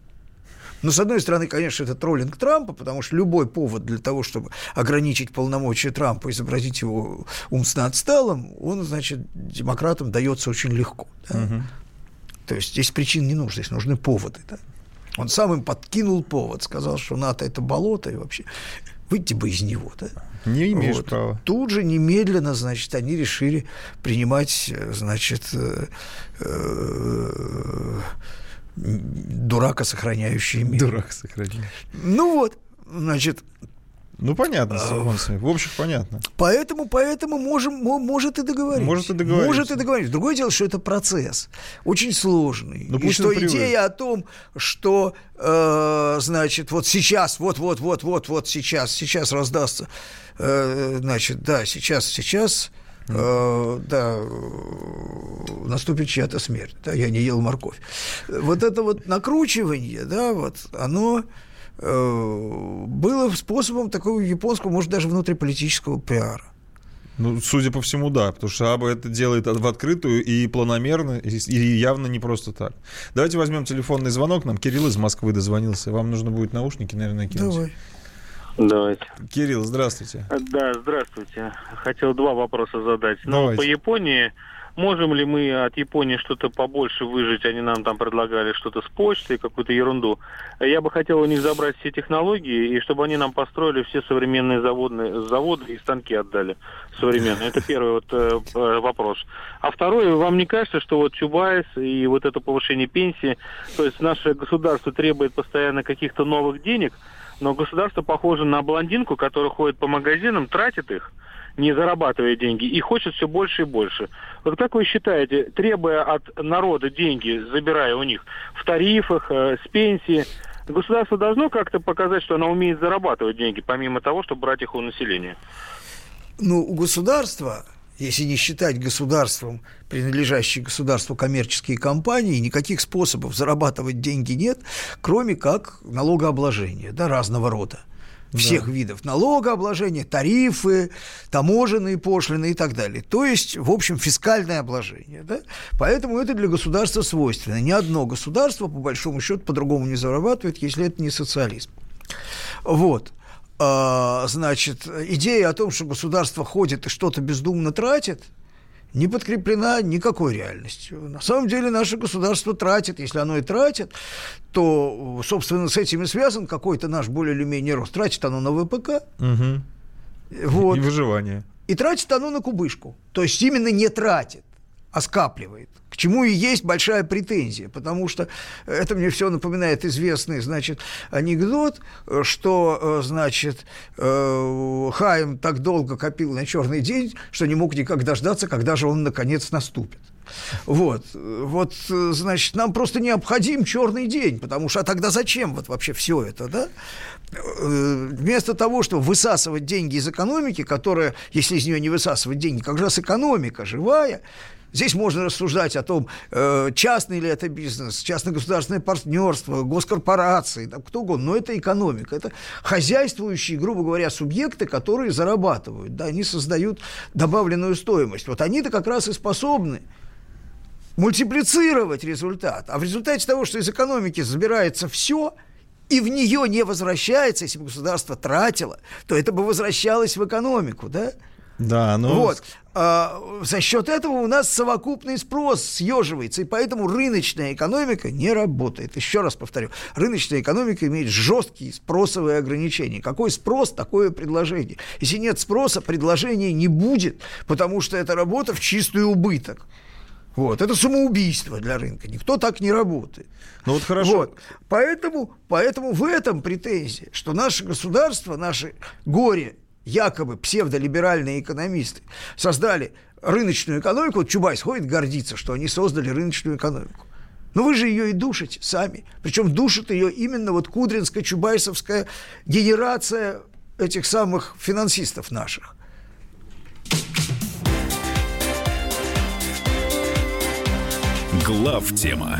Но, с одной стороны, конечно, это троллинг Трампа, потому что любой повод для того, чтобы ограничить полномочия Трампа, изобразить его умственно отсталым, он, значит, демократам дается очень легко. да. То есть здесь причин не нужно, здесь нужны поводы. Да? Он сам им подкинул повод, сказал, что НАТО – это болото, и вообще выйти бы из него. Да? Не имеешь Вот. права. Тут же немедленно, значит, они решили принимать, э, значит, э, э, дурака, сохраняющий мир. Дурак сохранил. Ну вот, значит, Ну, понятно, с японцами. В общем, понятно. Поэтому, поэтому можем, мо- может и договориться. Может и договориться. Может и договориться. Другое дело, что это процесс очень сложный. Ну, и что привык. идея о том, что, э, значит, вот сейчас, вот, вот, вот, вот, вот сейчас, сейчас раздастся, э, значит, да, сейчас, сейчас, э, да, наступит чья-то смерть, да, я не ел морковь. Вот это вот накручивание, да, вот, оно э, было способом такого японского, может, даже внутриполитического пиара. Ну, судя по всему, да, потому что Аба это делает в открытую и планомерно, и и явно не просто так. Давайте возьмем телефонный звонок. Нам Кирилл из Москвы дозвонился. Вам нужно будет наушники, наверное, кинуть. Давай. Давайте. Кирилл, здравствуйте. Да, здравствуйте. Хотел два вопроса задать. Ну, Давайте. по Японии, можем ли мы от Японии что-то побольше выжить? Они нам там предлагали что-то с почтой, какую-то ерунду. Я бы хотел у них забрать все технологии, и чтобы они нам построили все современные заводные, заводы и станки отдали современные. Это первый вот э, э, вопрос. А второй, вам не кажется, что вот Чубайс и вот это повышение пенсии, то есть наше государство требует постоянно каких-то новых денег, но государство похоже на блондинку, которая ходит по магазинам, тратит их, не зарабатывая деньги, и хочет все больше и больше. Вот как вы считаете, требуя от народа деньги, забирая у них в тарифах, э, с пенсии, государство должно как-то показать, что оно умеет зарабатывать деньги, помимо того, чтобы брать их у населения? Ну, у государства, если не считать государством, принадлежащие государству коммерческие компании, никаких способов зарабатывать деньги нет, кроме как налогообложения, да, разного рода. Всех видов налогообложения, тарифы, таможенные пошлины и так далее. То есть, в общем, фискальное обложение. Да? Поэтому это для государства свойственно. Ни одно государство, по большому счету, по-другому не зарабатывает, если это не социализм. Вот. А, значит, идея о том, что государство ходит и что-то бездумно тратит, не подкреплена никакой реальностью. На самом деле наше государство тратит, если оно и тратит, то, собственно, с этим и связан какой-то наш более или менее рост. Тратит оно на ВПК, Мгм. вот, И выживание. и тратит оно на кубышку. То есть именно не тратит, а скапливает. К чему и есть большая претензия, потому что это мне все напоминает известный, значит, анекдот, что, э, значит, э, Хайм так долго копил на черный день, что не мог никак дождаться, когда же он наконец наступит. Вот. Вот, значит, нам просто необходим черный день, потому что а тогда зачем вот вообще все это, да? Э, вместо того, чтобы высасывать деньги из экономики, которая, если из нее не высасывать деньги, как раз экономика живая, Здесь можно рассуждать о том, э, частный ли это бизнес, частно-государственное партнерство, госкорпорации, там, кто угодно, но это экономика. Это хозяйствующие, грубо говоря, субъекты, которые зарабатывают, да, они создают добавленную стоимость. Вот они-то как раз и способны мультиплицировать результат. А в результате того, что из экономики забирается все – и в нее не возвращается, если бы государство тратило, то это бы возвращалось в экономику, да? Да, но... Вот. А, за счет этого у нас совокупный спрос съеживается, и поэтому рыночная экономика не работает. Еще раз повторю, рыночная экономика имеет жесткие спросовые ограничения. Какой спрос, такое предложение. Если нет спроса, предложения не будет, потому что это работа в чистый убыток. Вот. Это самоубийство для рынка. Никто так не работает. Ну вот хорошо. Вот. Поэтому, поэтому в этом претензия, что наше государство, наши горе, якобы псевдолиберальные экономисты создали рыночную экономику. Вот Чубайс ходит гордиться, что они создали рыночную экономику. Но вы же ее и душите сами. Причем душит ее именно вот кудринско-чубайсовская генерация этих самых финансистов наших. Глав тема.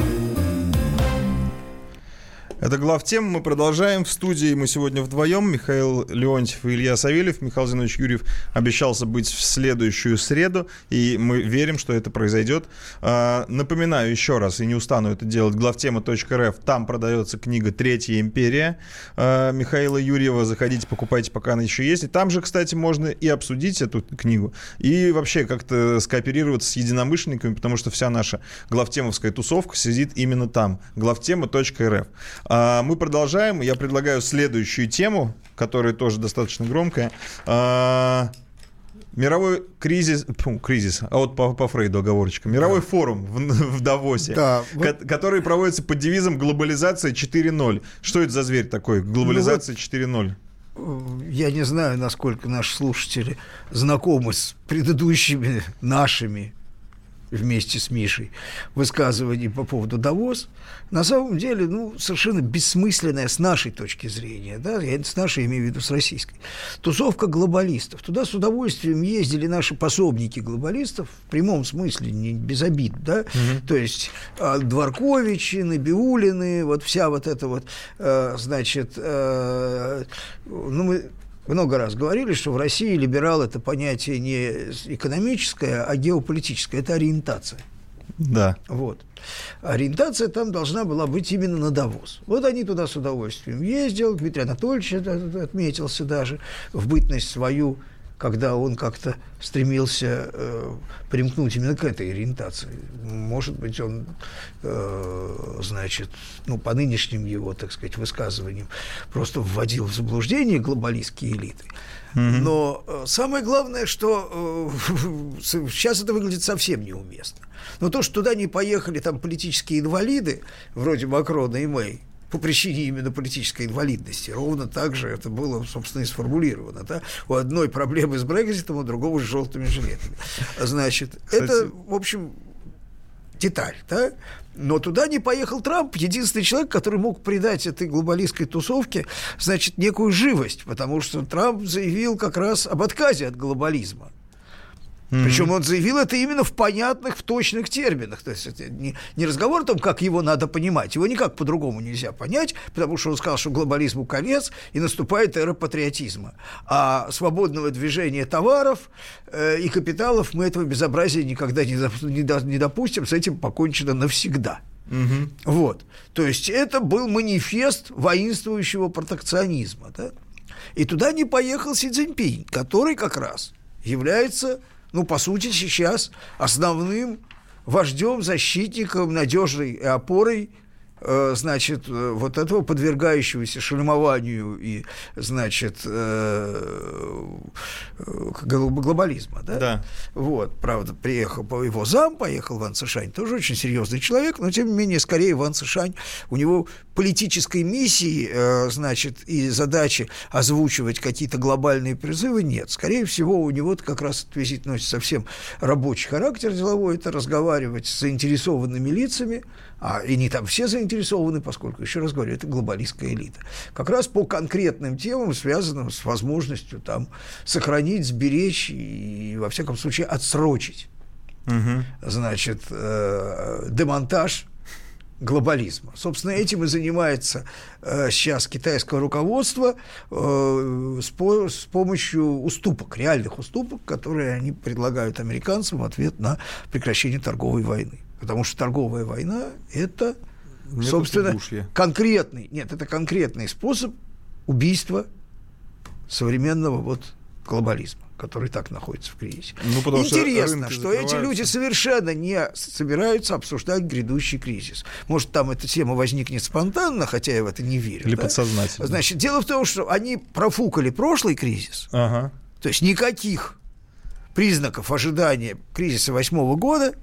Это глав тем. Мы продолжаем. В студии мы сегодня вдвоем. Михаил Леонтьев и Илья Савельев. Михаил Зинович Юрьев обещался быть в следующую среду, и мы верим, что это произойдет. А, напоминаю еще раз, и не устану это делать, главтема.рф. Там продается книга «Третья империя» а, Михаила Юрьева. Заходите, покупайте, пока она еще есть. И там же, кстати, можно и обсудить эту книгу, и вообще как-то скооперироваться с единомышленниками, потому что вся наша главтемовская тусовка сидит именно там. главтема.рф. А, мы продолжаем. Я предлагаю следующую тему, которая тоже достаточно громкая. А, мировой кризис, фу, кризис, а вот по, по Фрейду оговорочка. Мировой да. форум в, в Давосе, да, вот... который проводится под девизом «Глобализация 4.0». Что это за зверь такой? Глобализация ну, вот... 4.0 я не знаю, насколько наши слушатели знакомы с предыдущими нашими вместе с Мишей высказываний по поводу Давос, на самом деле, ну, совершенно бессмысленная с нашей точки зрения, да, я с нашей имею в виду с российской, тусовка глобалистов. Туда с удовольствием ездили наши пособники глобалистов, в прямом смысле, не без обид, да, угу. то есть а, Дворковичи, Набиулины, вот вся вот эта вот, э, значит, э, ну, мы много раз говорили, что в России либерал – это понятие не экономическое, а геополитическое, это ориентация. Да. Вот. Ориентация там должна была быть именно на Давос. Вот они туда с удовольствием ездил, Дмитрий Анатольевич отметился даже в бытность свою когда он как-то стремился э, примкнуть именно к этой ориентации. Может быть, он, э, значит, ну, по нынешним его, так сказать, высказываниям просто вводил в заблуждение глобалистские элиты. Но э, самое главное, что э, *laughs* сейчас это выглядит совсем неуместно. Но то, что туда не поехали там политические инвалиды, вроде Макрона и Мэй, по причине именно политической инвалидности. Ровно так же это было, собственно, и сформулировано. Да? У одной проблемы с Брекзитом, у другого с желтыми жилетами. Значит, Кстати... это, в общем, деталь, да? Но туда не поехал Трамп, единственный человек, который мог придать этой глобалистской тусовке, значит, некую живость, потому что Трамп заявил как раз об отказе от глобализма. Mm-hmm. Причем он заявил это именно в понятных, в точных терминах. То есть это не, не разговор о том, как его надо понимать. Его никак по-другому нельзя понять, потому что он сказал, что глобализму конец и наступает эра патриотизма. А свободного движения товаров э, и капиталов мы этого безобразия никогда не, не, не допустим. С этим покончено навсегда. Угу. Вот. То есть это был манифест воинствующего протекционизма. Да? И туда не поехал Си Цзиньпинь, который как раз является ну, по сути, сейчас основным вождем, защитником, надежной опорой значит, э, вот этого подвергающегося шельмованию и, значит, э, глобализма, да? Да. Вот, правда, приехал его зам, поехал Ван Цишань, тоже очень серьезный человек, но, тем не менее, скорее Ван Цишань, у него политической миссии, значит, и задачи озвучивать какие-то глобальные призывы нет. Скорее всего, у него как раз этот визит носит совсем рабочий характер деловой, это разговаривать с заинтересованными лицами, а, и не там все заинтересованы, поскольку, еще раз говорю, это глобалистская элита. Как раз по конкретным темам, связанным с возможностью там сохранить, сберечь и, во всяком случае, отсрочить, угу. значит, э, демонтаж глобализма. Собственно, этим и занимается э, сейчас китайское руководство э, с, по, с помощью уступок, реальных уступок, которые они предлагают американцам в ответ на прекращение торговой войны. Потому что торговая война – это, Нет собственно, конкретный, нет, это конкретный способ убийства современного вот глобализма который так находится в кризисе. Ну, Интересно, что, что эти люди совершенно не собираются обсуждать грядущий кризис. Может, там эта тема возникнет спонтанно, хотя я в это не верю. Или да? подсознательно. Значит, дело в том, что они профукали прошлый кризис, ага. то есть никаких признаков ожидания кризиса восьмого года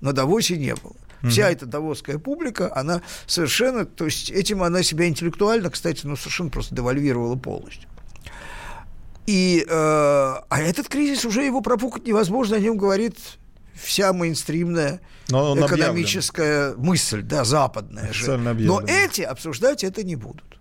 на Давосе не было. Вся эта давосская публика, она совершенно, то есть этим она себя интеллектуально, кстати, ну, совершенно просто девальвировала полностью. И, э, а этот кризис уже его пропукать невозможно, о нем говорит вся мейнстримная Но экономическая объявлен. мысль, да, западная же. Но эти обсуждать это не будут.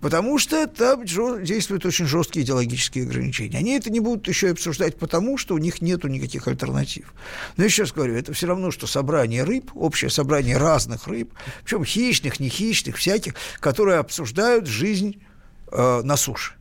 Потому что там действуют очень жесткие идеологические ограничения. Они это не будут еще обсуждать потому, что у них нет никаких альтернатив. Но еще раз говорю, это все равно, что собрание рыб, общее собрание разных рыб, причем хищных, не хищных, всяких, которые обсуждают жизнь э, на суше.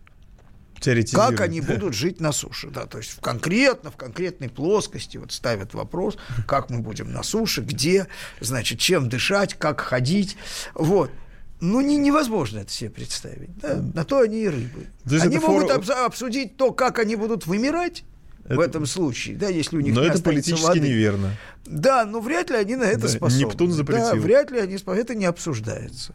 Как они будут жить на суше, да, то есть в конкретно, в конкретной плоскости вот ставят вопрос, как мы будем на суше, где, значит, чем дышать, как ходить, вот ну, не, невозможно это себе представить. Да? На то они и рыбы. они могут фор... обсудить то, как они будут вымирать, это... в этом случае, да, если у них Но не это политически воды. неверно. Да, но вряд ли они на это да, способны. Нептун запретил. Да, вряд ли они способны. Это не обсуждается.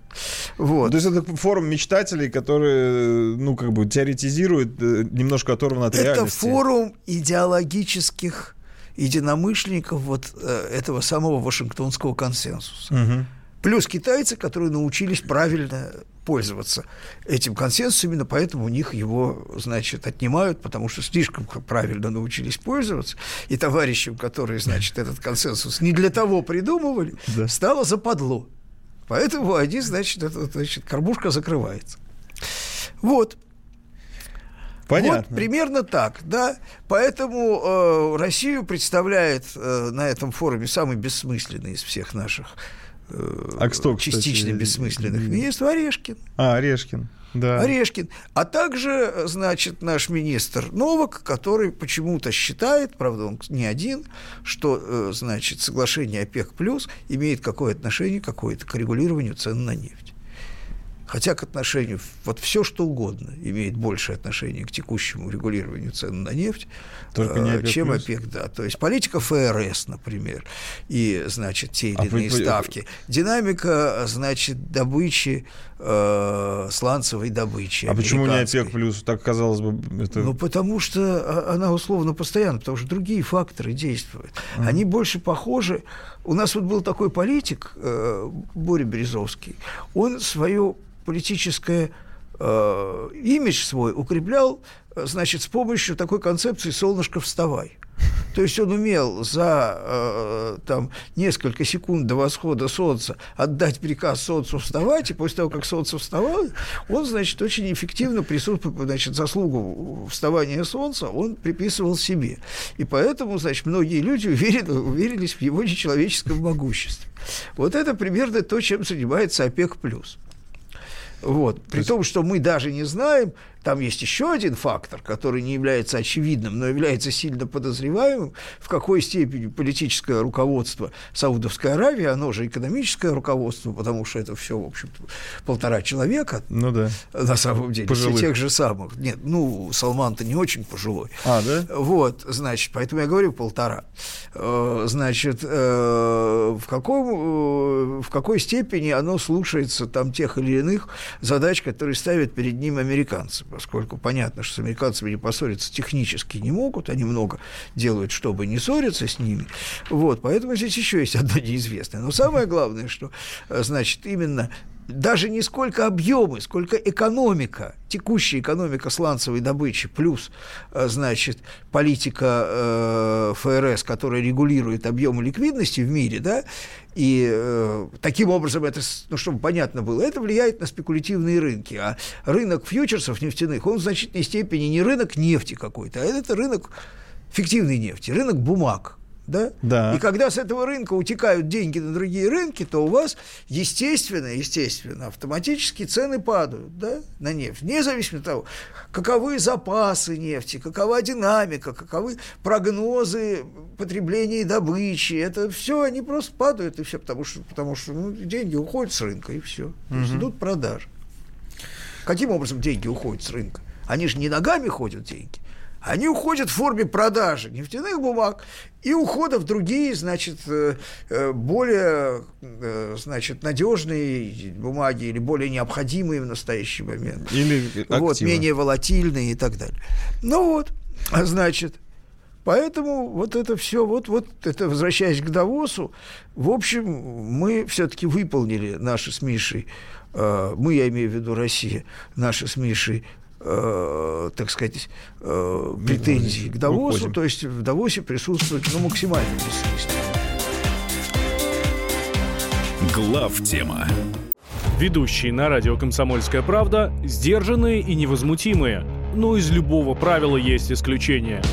Вот. То есть это форум мечтателей, которые, ну, как бы теоретизируют, э, немножко оторван от это реальности. Это форум идеологических единомышленников вот э, этого самого Вашингтонского консенсуса. Угу. Плюс китайцы, которые научились правильно пользоваться этим консенсусом, именно поэтому у них его, значит, отнимают, потому что слишком правильно научились пользоваться, и товарищам, которые, значит, этот консенсус не для того придумывали, да. стало западло. Поэтому они, значит, это, значит, кормушка закрывается. Вот. Понятно. Вот примерно так, да. Поэтому э, Россию представляет э, на этом форуме самый бессмысленный из всех наших а кто, частично кстати, бессмысленных министров Орешкин. А, Орешкин. Да. Орешкин. А также, значит, наш министр Новак, который почему-то считает, правда, он не один, что, э, значит, соглашение ОПЕК+, плюс имеет какое отношение какое-то к регулированию цен на нефть. Хотя к отношению, вот все что угодно имеет большее отношение к текущему регулированию цен на нефть, Только не э, ОПЕК чем плюс. ОПЕК, да. То есть политика ФРС, например, и, значит, те или а иные вы... ставки. Динамика, значит, добычи, э, сланцевой добычи. А почему не ОПЕК плюс? Так казалось бы, это... Ну, потому что она условно постоянно, потому что другие факторы действуют. Mm. Они больше похожи. У нас вот был такой политик, э, Боря Березовский, он свою политическое э, имидж свой укреплял, значит, с помощью такой концепции «солнышко, вставай». То есть он умел за э, там, несколько секунд до восхода солнца отдать приказ солнцу вставать, и после того, как солнце вставало, он, значит, очень эффективно присутствует, значит, заслугу вставания солнца он приписывал себе. И поэтому, значит, многие люди уверены, уверились в его нечеловеческом могуществе. Вот это примерно то, чем занимается ОПЕК+. Вот. При том, что мы даже не знаем, там есть еще один фактор, который не является очевидным, но является сильно подозреваемым, в какой степени политическое руководство Саудовской Аравии, оно же экономическое руководство, потому что это все, в общем полтора человека. Ну да. На самом деле. Пожилых. Тех же самых. Нет, ну, Салман-то не очень пожилой. А, да? Вот, значит, поэтому я говорю полтора. Э, значит, э, в, каком, э, в какой степени оно слушается там тех или иных задач, которые ставят перед ним американцы поскольку понятно, что с американцами не поссориться технически не могут, они много делают, чтобы не ссориться с ними. Вот, поэтому здесь еще есть одно неизвестное. Но самое главное, что, э, значит, именно даже не сколько объемы, сколько экономика, текущая экономика сланцевой добычи, плюс, э, значит, политика э, ФРС, которая регулирует объемы ликвидности в мире, да, и э, таким образом это, ну, чтобы понятно было, это влияет на спекулятивные рынки. А рынок фьючерсов нефтяных, он в значительной степени не рынок нефти какой-то, а это рынок фиктивной нефти, рынок бумаг, да? Да. И когда с этого рынка утекают деньги на другие рынки, то у вас, естественно, естественно, автоматически цены падают, да, на нефть. Независимо от того, каковы запасы нефти, какова динамика, каковы прогнозы потребления и добычи, это все, они просто падают, и все, потому что, потому что ну, деньги уходят с рынка, и все. То есть идут продажи. Каким образом деньги уходят с рынка? Они же не ногами ходят деньги они уходят в форме продажи нефтяных бумаг и ухода в другие, значит, э, э, более, э, значит, надежные бумаги или более необходимые в настоящий момент. Или активы. Вот, менее волатильные и так далее. Ну вот, значит, Поэтому вот это все, вот, вот это, возвращаясь к Давосу, в общем, мы все-таки выполнили наши с Мишей, мы, я имею в виду Россия, наши с Мишей э, так сказать, э, претензий к Давосу, Выходим. то есть в Давосе присутствует ну, максимальное представительство. Глав тема. Ведущие на радио «Комсомольская правда» сдержанные и невозмутимые. Но из любого правила есть исключение –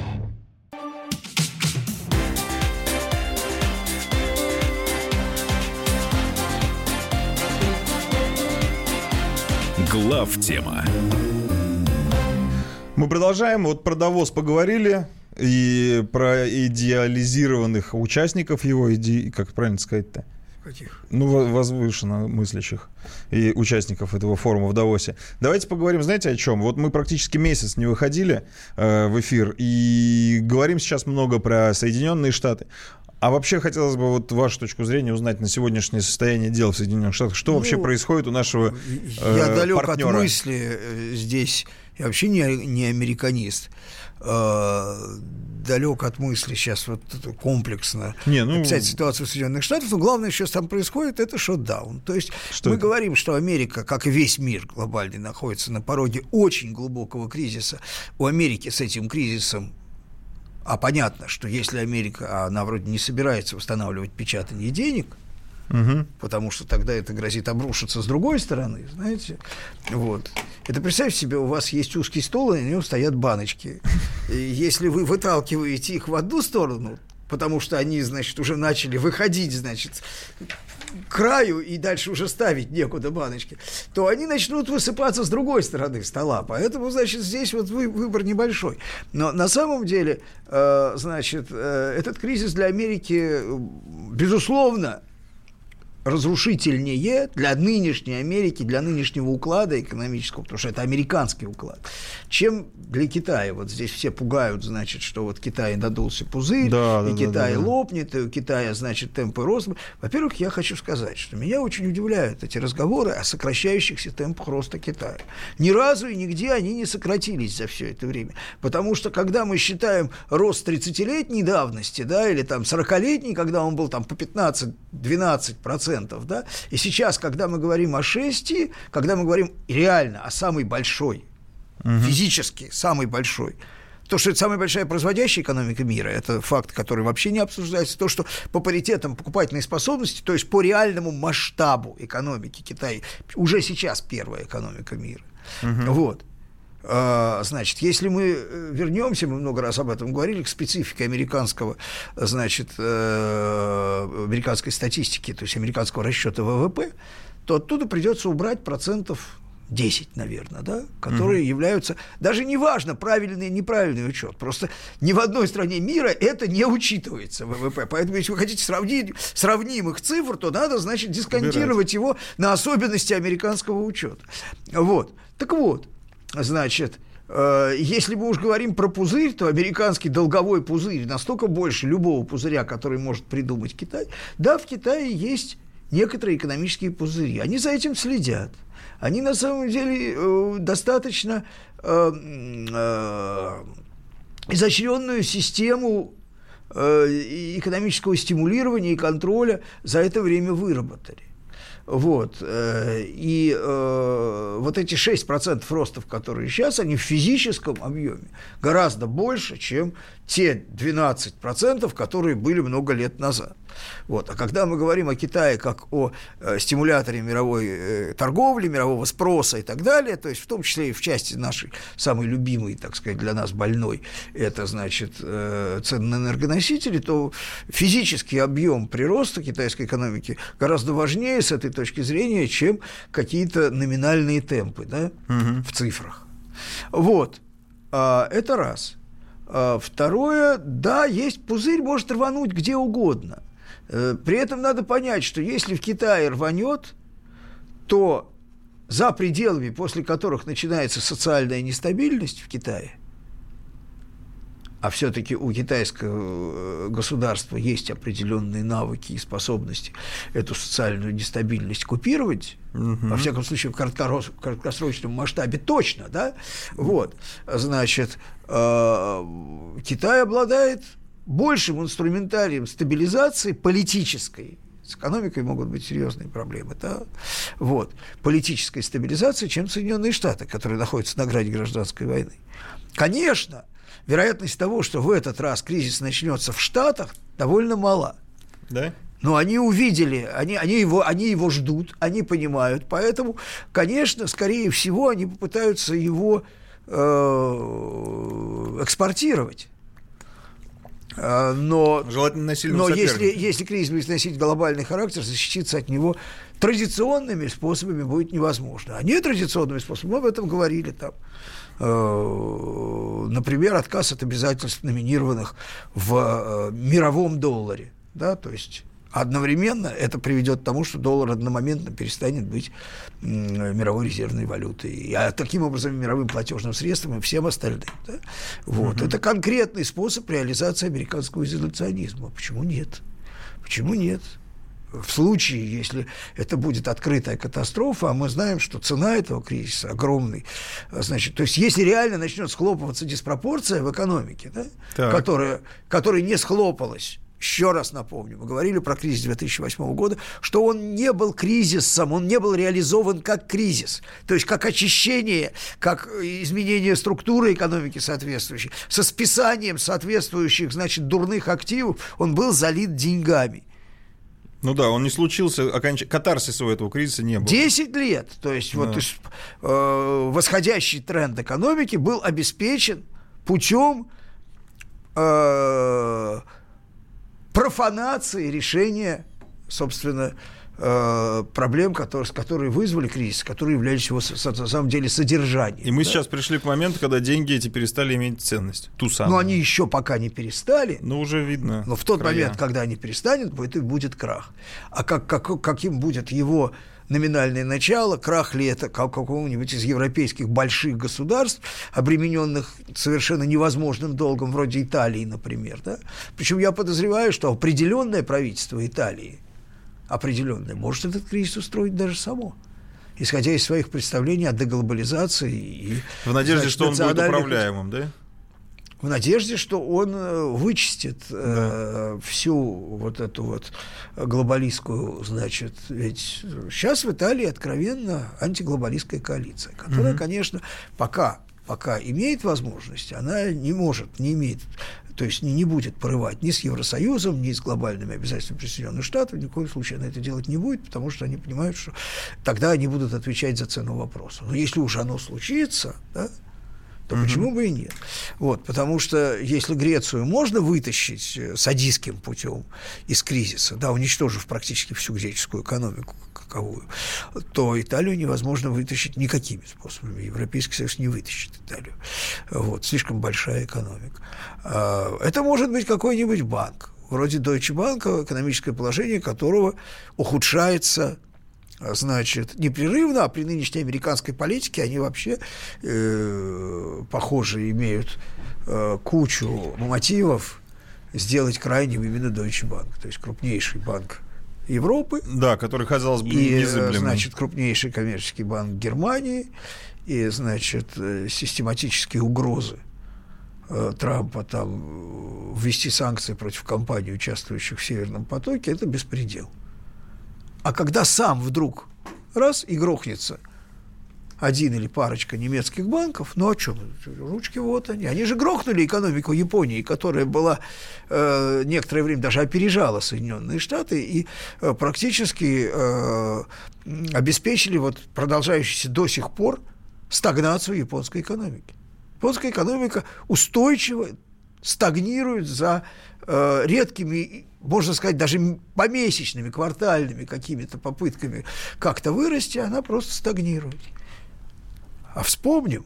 Глав тема. Мы продолжаем. Вот про Давос поговорили и про идеализированных участников его, иде... как правильно сказать-то? Каких? Ну, возвышенно мыслящих и участников этого форума в Давосе. Давайте поговорим, знаете, о чем? Вот мы практически месяц не выходили э, в эфир и говорим сейчас много про Соединенные Штаты. А вообще хотелось бы вот вашу точку зрения узнать на сегодняшнее состояние дел в Соединенных Штатах. Что ну, вообще происходит у нашего э, Я далек партнера? от мысли э, здесь. Я вообще не, не американист. Э, далек от мысли сейчас вот комплексно не, ну... описать ситуацию в Соединенных Штатах, но главное, что там происходит, это шотдаун. То есть что мы это? говорим, что Америка, как и весь мир глобальный, находится на пороге очень глубокого кризиса. У Америки с этим кризисом а понятно, что если Америка, она вроде не собирается восстанавливать печатание денег, угу. потому что тогда это грозит обрушиться с другой стороны, знаете, вот. Это представьте себе, у вас есть узкий стол, и на нем стоят баночки. И если вы выталкиваете их в одну сторону, потому что они, значит, уже начали выходить, значит, краю и дальше уже ставить некуда баночки, то они начнут высыпаться с другой стороны стола. Поэтому, значит, здесь вот выбор небольшой. Но на самом деле, э, значит, э, этот кризис для Америки, безусловно, разрушительнее для нынешней Америки, для нынешнего уклада экономического, потому что это американский уклад, чем для Китая. Вот здесь все пугают, значит, что вот Китай надулся пузырь, да, и да, Китай да, да. лопнет, и у Китая, значит, темпы роста. Во-первых, я хочу сказать, что меня очень удивляют эти разговоры о сокращающихся темпах роста Китая. Ни разу и нигде они не сократились за все это время. Потому что, когда мы считаем рост 30-летней давности, да, или там 40-летний, когда он был там по 15-12%, процентов, да, и сейчас, когда мы говорим о шести, когда мы говорим реально о самой большой, угу. физически самой большой, то, что это самая большая производящая экономика мира, это факт, который вообще не обсуждается. То, что по паритетам покупательной способности, то есть по реальному масштабу экономики Китая, уже сейчас первая экономика мира. Угу. Вот. А, значит, если мы э, вернемся, мы много раз об этом говорили, к специфике американского, значит, э, американской статистики, то есть американского расчета ВВП, то оттуда придется убрать процентов 10, наверное, да, которые угу. являются, даже неважно, правильный неправильный учет, просто ни в одной стране мира это не учитывается ВВП. Поэтому, если вы хотите сравнить сравнимых цифр, то надо, значит, дисконтировать Убирать. его на особенности американского учета. Вот. Так вот, значит, э, если мы уж говорим про пузырь, то американский долговой пузырь настолько больше любого пузыря, который может придумать Китай. Да, в Китае есть некоторые экономические пузыри. Они за этим следят. Они на самом деле э, достаточно э, изощренную систему экономического стимулирования и контроля за это время выработали. Вот. Э, и э, вот эти 6% ростов, которые сейчас, они в физическом объеме гораздо больше, чем те 12%, которые были много лет назад. Вот. А когда мы говорим о Китае как о э, стимуляторе мировой э, торговли, мирового спроса и так далее, то есть в том числе и в части нашей самой любимой, так сказать, для нас больной, это, значит, э, цены на энергоносители, то физический объем прироста китайской экономики гораздо важнее с этой точки зрения, чем какие-то номинальные темпы да, угу. в цифрах. Вот. А, это раз – а, второе, да, есть пузырь, может рвануть где угодно. Э, при этом надо понять, что если в Китае рванет, то за пределами, после которых начинается социальная нестабильность в Китае, а все-таки у китайского э, государства есть определенные навыки и способности эту социальную нестабильность купировать, угу. во всяком случае в краткосрочном масштабе точно, да, вот, значит, э, Китай обладает большим инструментарием стабилизации политической, с экономикой могут быть серьезные проблемы, да? вот, политической стабилизации, чем Соединенные Штаты, которые находятся на грани гражданской войны. Конечно, вероятность того, что в этот раз кризис начнется в Штатах, довольно мала. Да? Но они увидели, они, они, его, они его ждут, они понимают. Поэтому, конечно, скорее всего, они попытаются его э, экспортировать. Э, но, Желательно но если, если кризис будет носить глобальный характер, защититься от него традиционными способами будет невозможно. А нетрадиционными способами, мы об этом говорили там, Э, например, отказ от обязательств номинированных в э, мировом долларе. Да, то есть одновременно это приведет к тому, что доллар одномоментно перестанет быть мировой резервной валютой, а таким образом мировым платежным средством и всем остальным. Да? Вот. Угу. Это конкретный способ реализации американского изоляционизма. Почему нет? Почему нет? в случае, если это будет открытая катастрофа, а мы знаем, что цена этого кризиса огромный, значит, то есть если реально начнет схлопываться диспропорция в экономике, да, которая, которая не схлопалась, еще раз напомню, мы говорили про кризис 2008 года, что он не был кризисом, он не был реализован как кризис, то есть как очищение, как изменение структуры экономики соответствующей, со списанием соответствующих, значит, дурных активов, он был залит деньгами. Ну да, он не случился, оконч... катарсиса у этого кризиса не было. Десять лет. То есть да. вот э, восходящий тренд экономики был обеспечен путем э, профанации решения, собственно, э, проблем, которые, которые вызвали кризис, которые являлись его, на самом деле, содержанием. И мы да? сейчас пришли к моменту, когда деньги эти перестали иметь ценность. Ту самую. Но они еще пока не перестали. Ну, уже видно. Но в тот края. момент, когда они перестанут, будет, будет крах. А как, как, каким будет его номинальное начало, крах ли это какого-нибудь из европейских больших государств, обремененных совершенно невозможным долгом, вроде Италии, например. Да? Причем я подозреваю, что определенное правительство Италии, определенное, может этот кризис устроить даже само исходя из своих представлений о деглобализации и... В надежде, значит, что он будет управляемым, да? В надежде, что он э, вычистит э, да. всю вот эту вот глобалистскую, значит, ведь сейчас в Италии откровенно антиглобалистская коалиция, которая, угу. конечно, пока пока имеет возможность, она не может, не имеет, то есть не, не будет порывать ни с Евросоюзом, ни с глобальными обязательствами Соединенных Штатов, ни в коем случае она это делать не будет, потому что они понимают, что тогда они будут отвечать за цену вопроса. Но если уж оно случится, да, то угу. почему бы и нет? Вот, потому что если Грецию можно вытащить э, садистским путем из кризиса, да, уничтожив практически всю греческую экономику каковую, то Италию невозможно вытащить никакими способами. Европейский Союз не вытащит Италию. Вот, слишком большая экономика. А, это может быть какой-нибудь банк, вроде Deutsche Bank, экономическое положение которого ухудшается значит, непрерывно, а при нынешней американской политике они вообще, э, похоже, имеют э, кучу мотивов сделать крайним именно Deutsche Bank, то есть крупнейший банк Европы. Да, который, казалось бы, и, незыблемый. значит, крупнейший коммерческий банк Германии, и, значит, э, систематические угрозы э, Трампа там ввести санкции против компаний, участвующих в Северном потоке, это беспредел. А когда сам вдруг раз и грохнется один или парочка немецких банков, ну а что, ручки вот они. Они же грохнули экономику Японии, которая была э, некоторое время даже опережала Соединенные Штаты и э, практически э, обеспечили вот продолжающуюся до сих пор стагнацию японской экономики. Японская экономика устойчиво стагнирует за э, редкими можно сказать, даже помесячными, квартальными какими-то попытками как-то вырасти, она просто стагнирует. А вспомним,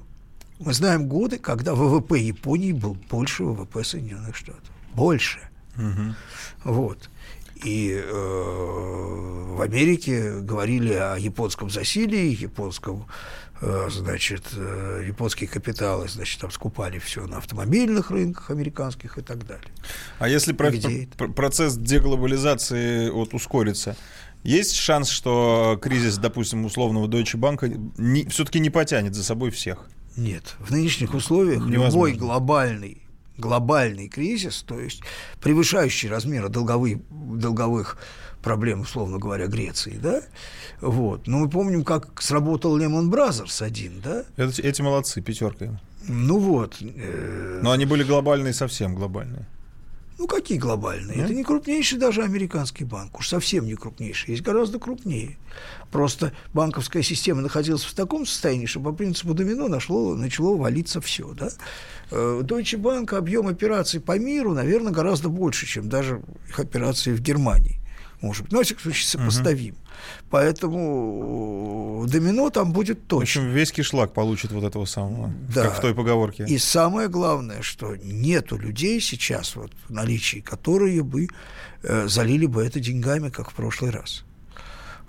мы знаем годы, когда ВВП Японии был больше ВВП Соединенных Штатов. Больше. Угу. Вот. И э, в Америке говорили о японском засилии, японском значит, э, японские капиталы, значит, там скупали все на автомобильных рынках американских и так далее. А если про- про- процесс деглобализации вот ускорится, есть шанс, что кризис, допустим, условного Deutsche Bank все-таки не потянет за собой всех? Нет. В нынешних условиях Невозможно. любой глобальный глобальный кризис, то есть превышающий размеры долговых, долговых проблем, условно говоря, Греции, да, вот. Но мы помним, как сработал Lehman Brothers один, да? Это, эти молодцы, пятерка. Ну вот. Э... Но они были глобальные, совсем глобальные. Ну, какие глобальные? Да? Это не крупнейший даже американский банк, уж совсем не крупнейший, есть гораздо крупнее. Просто банковская система находилась в таком состоянии, что по принципу домино нашло, начало валиться все. Да? Э, Deutsche Bank объем операций по миру, наверное, гораздо больше, чем даже их операции в Германии может быть, но, во всяком случае, сопоставим. Угу. Поэтому домино там будет точно. В общем, весь кишлак получит вот этого самого, да. как в той поговорке. И самое главное, что нету людей сейчас вот, в наличии, которые бы э, залили бы это деньгами, как в прошлый раз.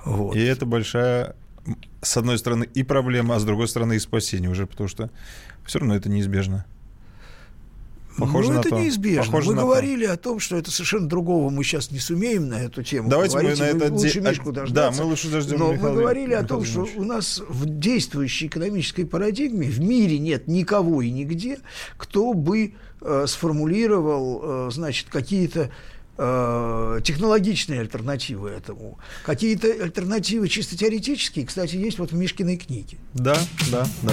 Вот. И это большая, с одной стороны, и проблема, а с другой стороны, и спасение уже, потому что все равно это неизбежно. Похоже ну, это то. неизбежно. Похоже мы говорили то. о том, что это совершенно другого мы сейчас не сумеем на эту тему Давайте говорить. мы на это лучше де... Мишку дождаться. Да, мы лучше дождем Но Михаила, мы говорили Михаила о том, Михаила что у нас в действующей экономической парадигме в мире нет никого и нигде, кто бы э, сформулировал, э, значит, какие-то э, технологичные альтернативы этому. Какие-то альтернативы чисто теоретические, кстати, есть вот в Мишкиной книге. Да, да, да.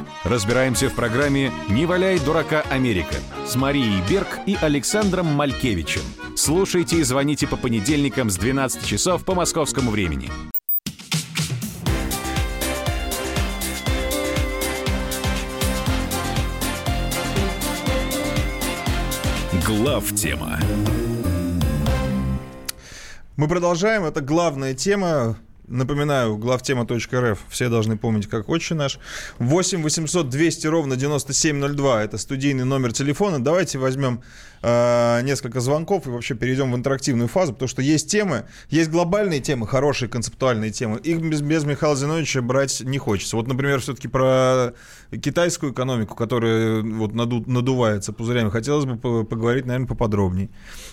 Разбираемся в программе «Не валяй дурака Америка» с Марией Берг и Александром Малькевичем. Слушайте и звоните по понедельникам с 12 часов по московскому времени. Глав тема. Мы продолжаем. Это главная тема Напоминаю, главтема.рф. Все должны помнить, как отче наш. 8 800 200 ровно 9702. Это студийный номер телефона. Давайте возьмем э, несколько звонков и вообще перейдем в интерактивную фазу, потому что есть темы, есть глобальные темы, хорошие концептуальные темы. Их без, без Михаила Зиновича брать не хочется. Вот, например, все-таки про китайскую экономику, которая вот наду, надувается пузырями, хотелось бы поговорить, наверное, поподробнее.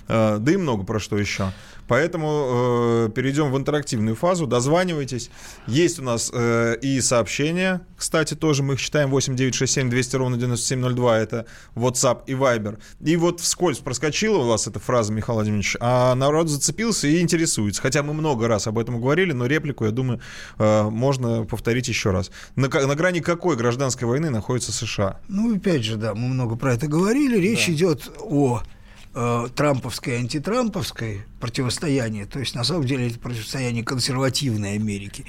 Э, да и много про что еще. Поэтому э, перейдем в интерактивную фазу. Дозванивайтесь. Есть у нас э, и сообщения, кстати, тоже мы их читаем. 8967 200 ровно 9702. Это WhatsApp и Viber. И вот вскользь проскочила у вас эта фраза, Михаил Владимирович, а народ зацепился и интересуется. Хотя мы много раз об этом говорили, но реплику, я думаю, э, можно повторить еще раз. На, на грани какой гражданской войны находится США? Ну, опять же, да, мы много про это говорили. Речь да. идет о э, трамповской и антитрамповской противостояние, то есть на самом деле это противостояние консервативной Америки,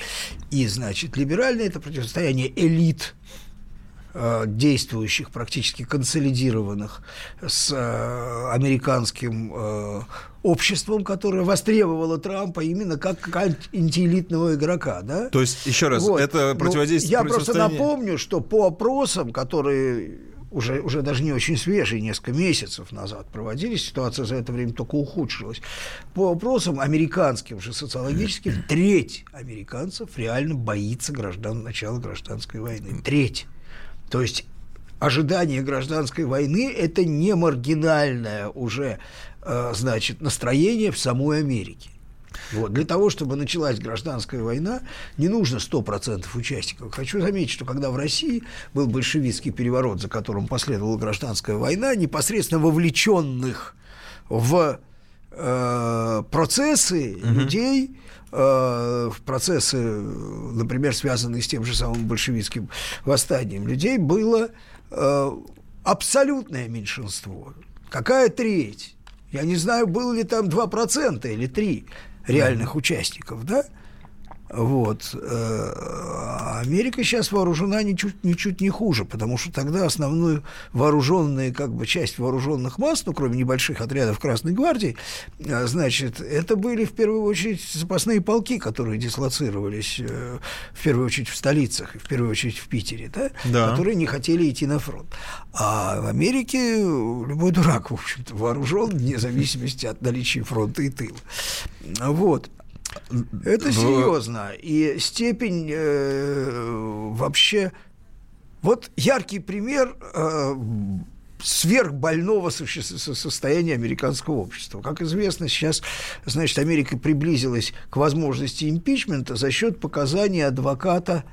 и, значит, либеральное это противостояние элит действующих, практически консолидированных с э, американским э, обществом, которое востребовало Трампа именно как антиэлитного игрока, да? То есть, еще раз, вот. это ну, противодействие... Ну, я просто напомню, что по опросам, которые уже, уже даже не очень свежие, несколько месяцев назад проводились, ситуация за это время только ухудшилась. По вопросам американским же социологическим, треть американцев реально боится граждан, начала гражданской войны. Треть. То есть ожидание гражданской войны – это не маргинальное уже, э, значит, настроение в самой Америке. Вот. Для того, чтобы началась гражданская война, не нужно 100% участников. Хочу заметить, что когда в России был большевистский переворот, за которым последовала гражданская война, непосредственно вовлеченных в э, процессы угу. людей, в процессы, например, связанные с тем же самым большевистским восстанием, людей было э, абсолютное меньшинство. Какая треть? Я не знаю, было ли там 2% или 3% реальных участников, да? Вот. Э, Америка сейчас вооружена ничуть, ничуть не хуже, потому что тогда основную вооруженная как бы часть вооруженных масс, ну, кроме небольших отрядов Красной Гвардии, э, значит, это были в первую очередь запасные полки, которые дислоцировались э, в первую очередь в столицах, в первую очередь в Питере, да? Да. которые не хотели идти на фронт. А в Америке любой дурак, в общем-то, вооружен, вне зависимости от наличия фронта и тыла. Вот. Это серьезно. И степень э, вообще... Вот яркий пример э, сверхбольного состояния американского общества. Как известно, сейчас, значит, Америка приблизилась к возможности импичмента за счет показаний адвоката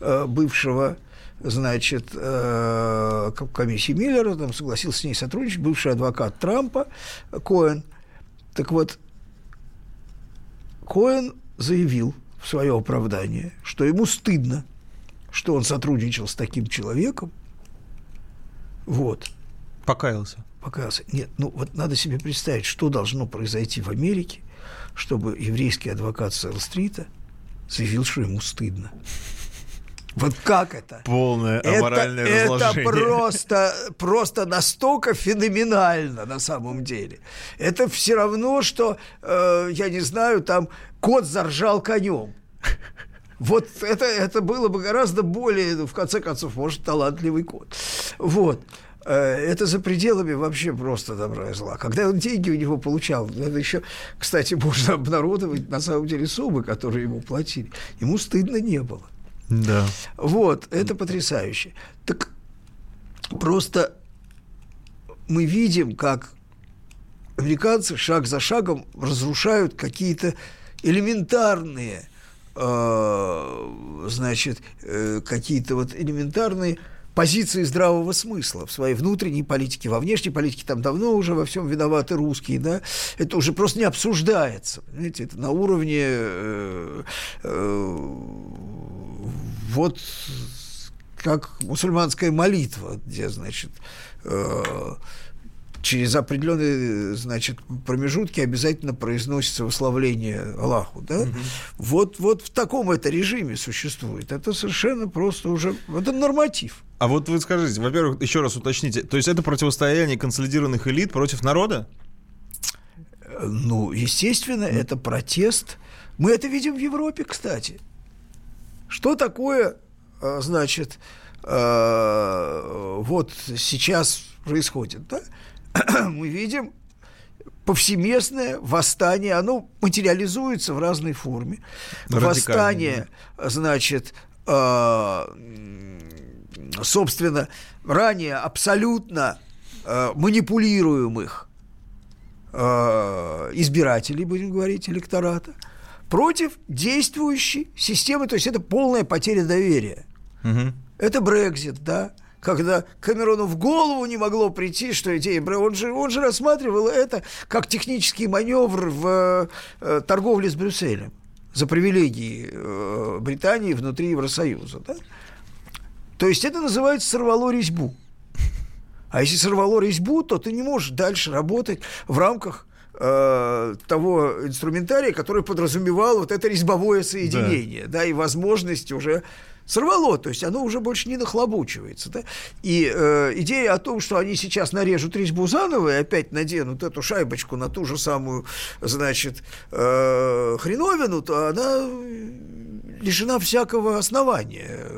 э, бывшего значит, э, комиссии Миллера, там согласился с ней сотрудничать, бывший адвокат Трампа, Коэн. Так вот, Коэн заявил в свое оправдание, что ему стыдно, что он сотрудничал с таким человеком. Вот. Покаялся. Покаялся. Нет, ну вот надо себе представить, что должно произойти в Америке, чтобы еврейский адвокат Сэлл-стрита заявил, что ему стыдно. Вот как это? Полное аморальное это, разложение. Это просто, просто настолько феноменально на самом деле. Это все равно, что, э, я не знаю, там кот заржал конем. Вот это, это было бы гораздо более, в конце концов, может, талантливый кот. Вот. Э, это за пределами вообще просто добра и зла. Когда он деньги у него получал, это еще, кстати, можно обнародовать на самом деле суммы, которые ему платили. Ему стыдно не было. Да. Вот, это потрясающе. Так просто мы видим, как американцы шаг за шагом разрушают какие-то элементарные, э, значит, э, какие-то вот элементарные позиции здравого смысла в своей внутренней политике, во внешней политике там давно уже во всем виноваты русские, да, это уже просто не обсуждается, понимаете, это на уровне э, э, вот как мусульманская молитва, где, значит, э, через определенные, значит, промежутки обязательно произносится выславление Аллаху, да? Угу. Вот, вот в таком это режиме существует. Это совершенно просто уже, это норматив. А вот вы скажите, во-первых, еще раз уточните, то есть это противостояние консолидированных элит против народа? Ну, естественно, это протест. Мы это видим в Европе, кстати. Что такое, а, значит, а, вот сейчас происходит, да? *clears throat* Мы видим повсеместное восстание, оно материализуется в разной форме. Восстание, значит, а, собственно, ранее абсолютно манипулируемых э, избирателей, будем говорить, электората, против действующей системы, то есть это полная потеря доверия. Угу. Это Брекзит, да, когда Камерону в голову не могло прийти, что идея он же, он же рассматривал это как технический маневр в э, торговле с Брюсселем за привилегии э, Британии внутри Евросоюза. Да? То есть это называется «сорвало резьбу». А если сорвало резьбу, то ты не можешь дальше работать в рамках э, того инструментария, который подразумевал вот это резьбовое соединение, да, да и возможность уже сорвало, то есть оно уже больше не нахлобучивается. Да? И э, идея о том, что они сейчас нарежут резьбу заново и опять наденут эту шайбочку на ту же самую, значит, э, хреновину, то она лишена всякого основания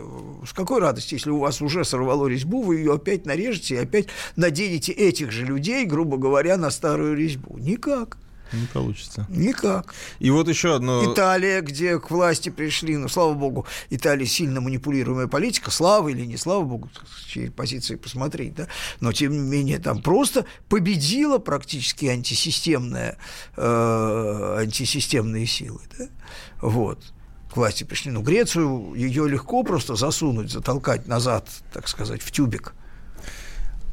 с какой радости, если у вас уже сорвало резьбу, вы ее опять нарежете и опять наденете этих же людей, грубо говоря, на старую резьбу? Никак. Не получится. Никак. И вот еще одно... Италия, где к власти пришли, ну, слава богу, Италия сильно манипулируемая политика, слава или не слава богу, с чьей позиции посмотреть, да, но, тем не менее, там просто победила практически антисистемная, э, антисистемные силы, да, вот к власти пришли. Ну, Грецию, ее легко просто засунуть, затолкать назад, так сказать, в тюбик.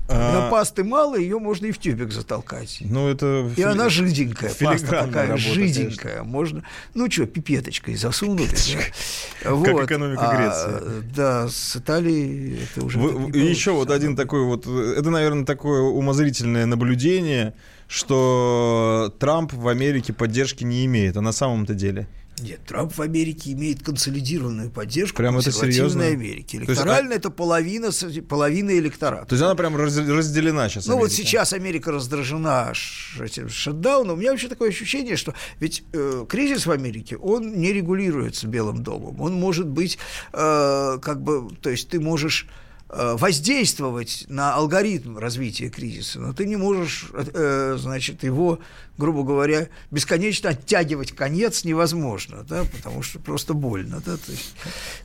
А... Но пасты мало, ее можно и в тюбик затолкать. Ну, это и фили... она жиденькая, паста такая работа, жиденькая. Конечно. Можно, ну что, пипеточкой засунуть. Да. *laughs* Вот. Как экономика а, Греции. Да, с Италией это уже Вы, Еще вот один такой вот, это, наверное, такое умозрительное наблюдение, что Трамп в Америке поддержки не имеет, а на самом-то деле – нет, Трамп в Америке имеет консолидированную поддержку прямо это серьезно? Америки. Электорально есть, это половина, половина электората. То есть она прям разделена сейчас. Ну Америка. вот сейчас Америка раздражена этим шатдауном. У меня вообще такое ощущение, что ведь э, кризис в Америке, он не регулируется Белым домом. Он может быть, э, как бы, то есть ты можешь воздействовать на алгоритм развития кризиса, но ты не можешь, э, значит, его, грубо говоря, бесконечно оттягивать конец невозможно, да, потому что просто больно, да, то есть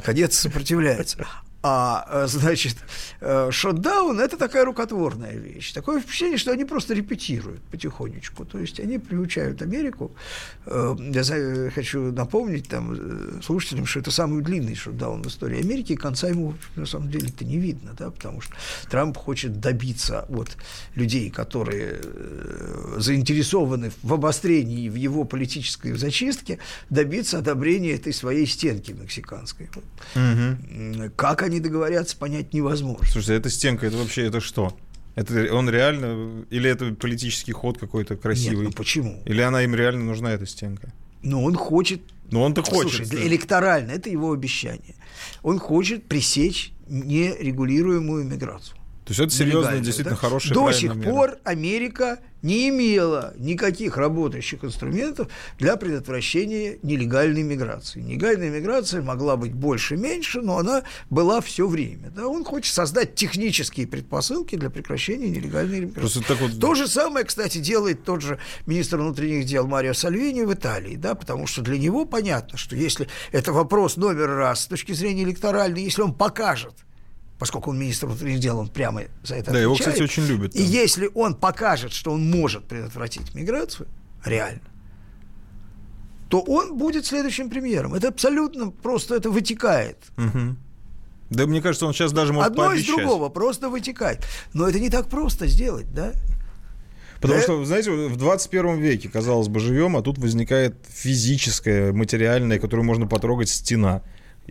конец сопротивляется. А, э, значит, э, шотдаун – это такая рукотворная вещь. Такое впечатление, что они просто репетируют потихонечку. То есть они приучают Америку. Э, я хочу напомнить там слушателям, что это самый длинный шотдаун в истории Америки, и конца ему, на самом деле-то, не видно, да, потому что Трамп хочет добиться от людей, которые заинтересованы в обострении в его политической зачистке, добиться одобрения этой своей стенки мексиканской. Угу. Как они договорятся, понять невозможно. Слушайте, эта стенка, это вообще это что? Это он реально, или это политический ход какой-то красивый? Нет, ну почему? Или она им реально нужна, эта стенка? Ну, он хочет... Ну, он-то хочет. Слушай, да. электорально, это его обещание. Он хочет пресечь нерегулируемую миграцию. То есть это серьезно, действительно да? хорошая До сих мера. пор Америка не имела никаких работающих инструментов для предотвращения нелегальной миграции. Нелегальная миграция могла быть больше-меньше, но она была все время. Да? Он хочет создать технические предпосылки для прекращения нелегальной миграции. Так вот... То же самое, кстати, делает тот же министр внутренних дел Марио Сальвини в Италии, да? потому что для него понятно, что если это вопрос номер раз с точки зрения электоральной, если он покажет, поскольку он министр внутренних дел, он прямо за это Да, отвечает. его, кстати, очень любят. И если он покажет, что он может предотвратить миграцию, реально, то он будет следующим премьером. Это абсолютно просто, это вытекает. Угу. Да, мне кажется, он сейчас даже может Одно пообещать. из другого просто вытекает. Но это не так просто сделать, да? Потому да? что, знаете, в 21 веке, казалось бы, живем, а тут возникает физическая, материальная, которую можно потрогать стена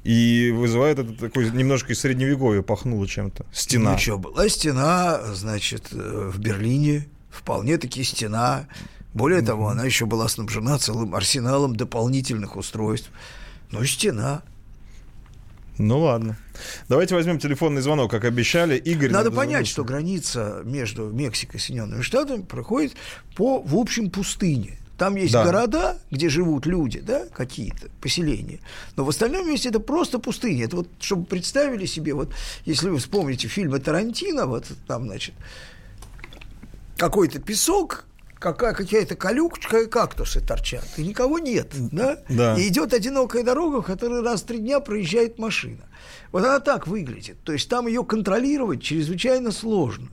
И вызывает это такой немножко из средневековья пахнуло чем-то. Стена. Ну что, была стена, значит, э, в Берлине, вполне-таки стена. Более того, она еще была снабжена целым арсеналом дополнительных устройств. Ну, стена. Ну ладно. Давайте возьмем телефонный звонок, как обещали. Игорь. Надо понять, что граница между Мексикой и Соединенными Штатами проходит по, в общем, пустыне. Там есть да. города, где живут люди, да, какие-то поселения. Но в остальном месте это просто пустыня. Это вот, чтобы представили себе, вот, если вы вспомните фильмы Тарантино, вот там, значит, какой-то песок, какая, какая-то колючка и кактусы торчат, и никого нет, да? да. И идет одинокая дорога, в которой раз в три дня проезжает машина. Вот она так выглядит. То есть там ее контролировать чрезвычайно сложно.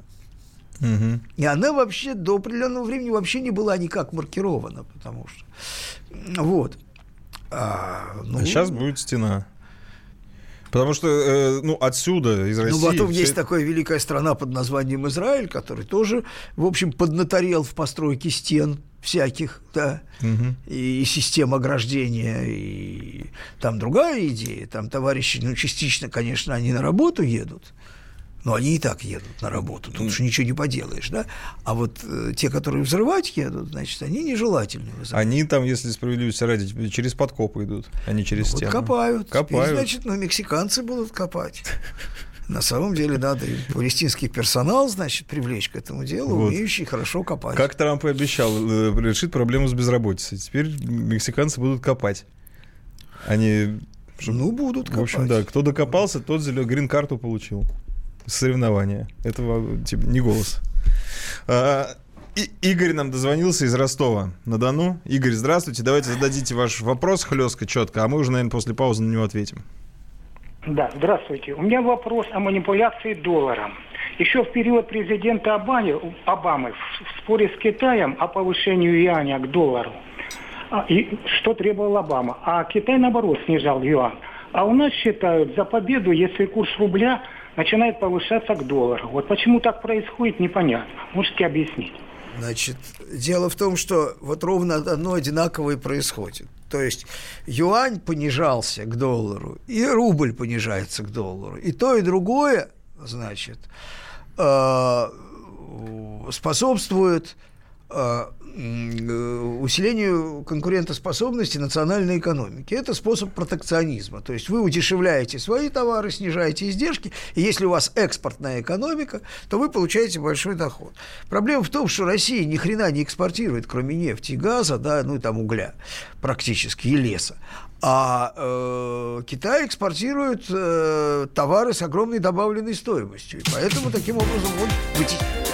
Угу. И она вообще до определенного времени вообще не была никак маркирована, потому что вот. А, ну, а сейчас будет стена. Потому что, э, ну, отсюда, из ну, России... Ну, потом есть это... такая великая страна под названием Израиль, который тоже, в общем, поднаторел в постройке стен всяких, да, угу. и, и систем ограждения, и там другая идея, там товарищи, ну, частично, конечно, они на работу едут, но они и так едут на работу, тут уж ничего не поделаешь, да? А вот э, те, которые взрывать едут, значит, они нежелательны. Они там, если справедливости ради, через подкопы идут, а не через ну, стену. Вот копают. Копают. Теперь, значит, ну, мексиканцы будут копать. На самом деле надо палестинский персонал, значит, привлечь к этому делу, вот. умеющий хорошо копать. Как Трамп и обещал, э, решит проблему с безработицей. Теперь мексиканцы будут копать. Они... Ну, будут копать. В общем, да, кто докопался, тот грин-карту получил соревнования. Это типа, не голос. А, и, Игорь нам дозвонился из Ростова на Дону. Игорь, здравствуйте. Давайте зададите ваш вопрос хлестко, четко, а мы уже, наверное, после паузы на него ответим. Да, здравствуйте. У меня вопрос о манипуляции долларом. Еще в период президента Обамы, Обамы в споре с Китаем о повышении юаня к доллару, а, и что требовал Обама, а Китай, наоборот, снижал юань. А у нас считают за победу, если курс рубля начинает повышаться к доллару. Вот почему так происходит, непонятно. Можете объяснить? Значит, дело в том, что вот ровно одно одинаковое происходит. То есть юань понижался к доллару, и рубль понижается к доллару. И то, и другое, значит, э, способствует э, усилению конкурентоспособности национальной экономики. Это способ протекционизма. То есть вы удешевляете свои товары, снижаете издержки, и если у вас экспортная экономика, то вы получаете большой доход. Проблема в том, что Россия ни хрена не экспортирует, кроме нефти и газа, да, ну и там угля практически, и леса. А э, Китай экспортирует э, товары с огромной добавленной стоимостью. И поэтому таким образом он вытесняет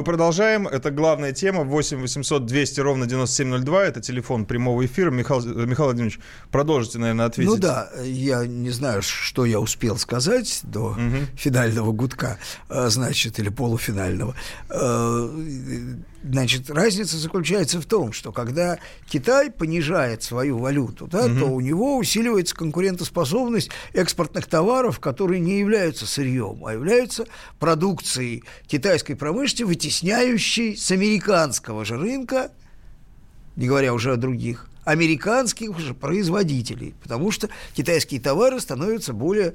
Мы продолжаем. Это главная тема. 8 800 200 ровно 9702. Это телефон прямого эфира. Михаил, Михаил Владимирович, продолжите, наверное, ответить. Ну да, я не знаю, что я успел сказать до угу. финального гудка, э, значит, или полуфинального. Значит, разница заключается в том, что когда Китай понижает свою валюту, да, угу. то у него усиливается конкурентоспособность экспортных товаров, которые не являются сырьем, а являются продукцией китайской промышленности, вытесняющий с американского же рынка, не говоря уже о других, американских же производителей, потому что китайские товары становятся более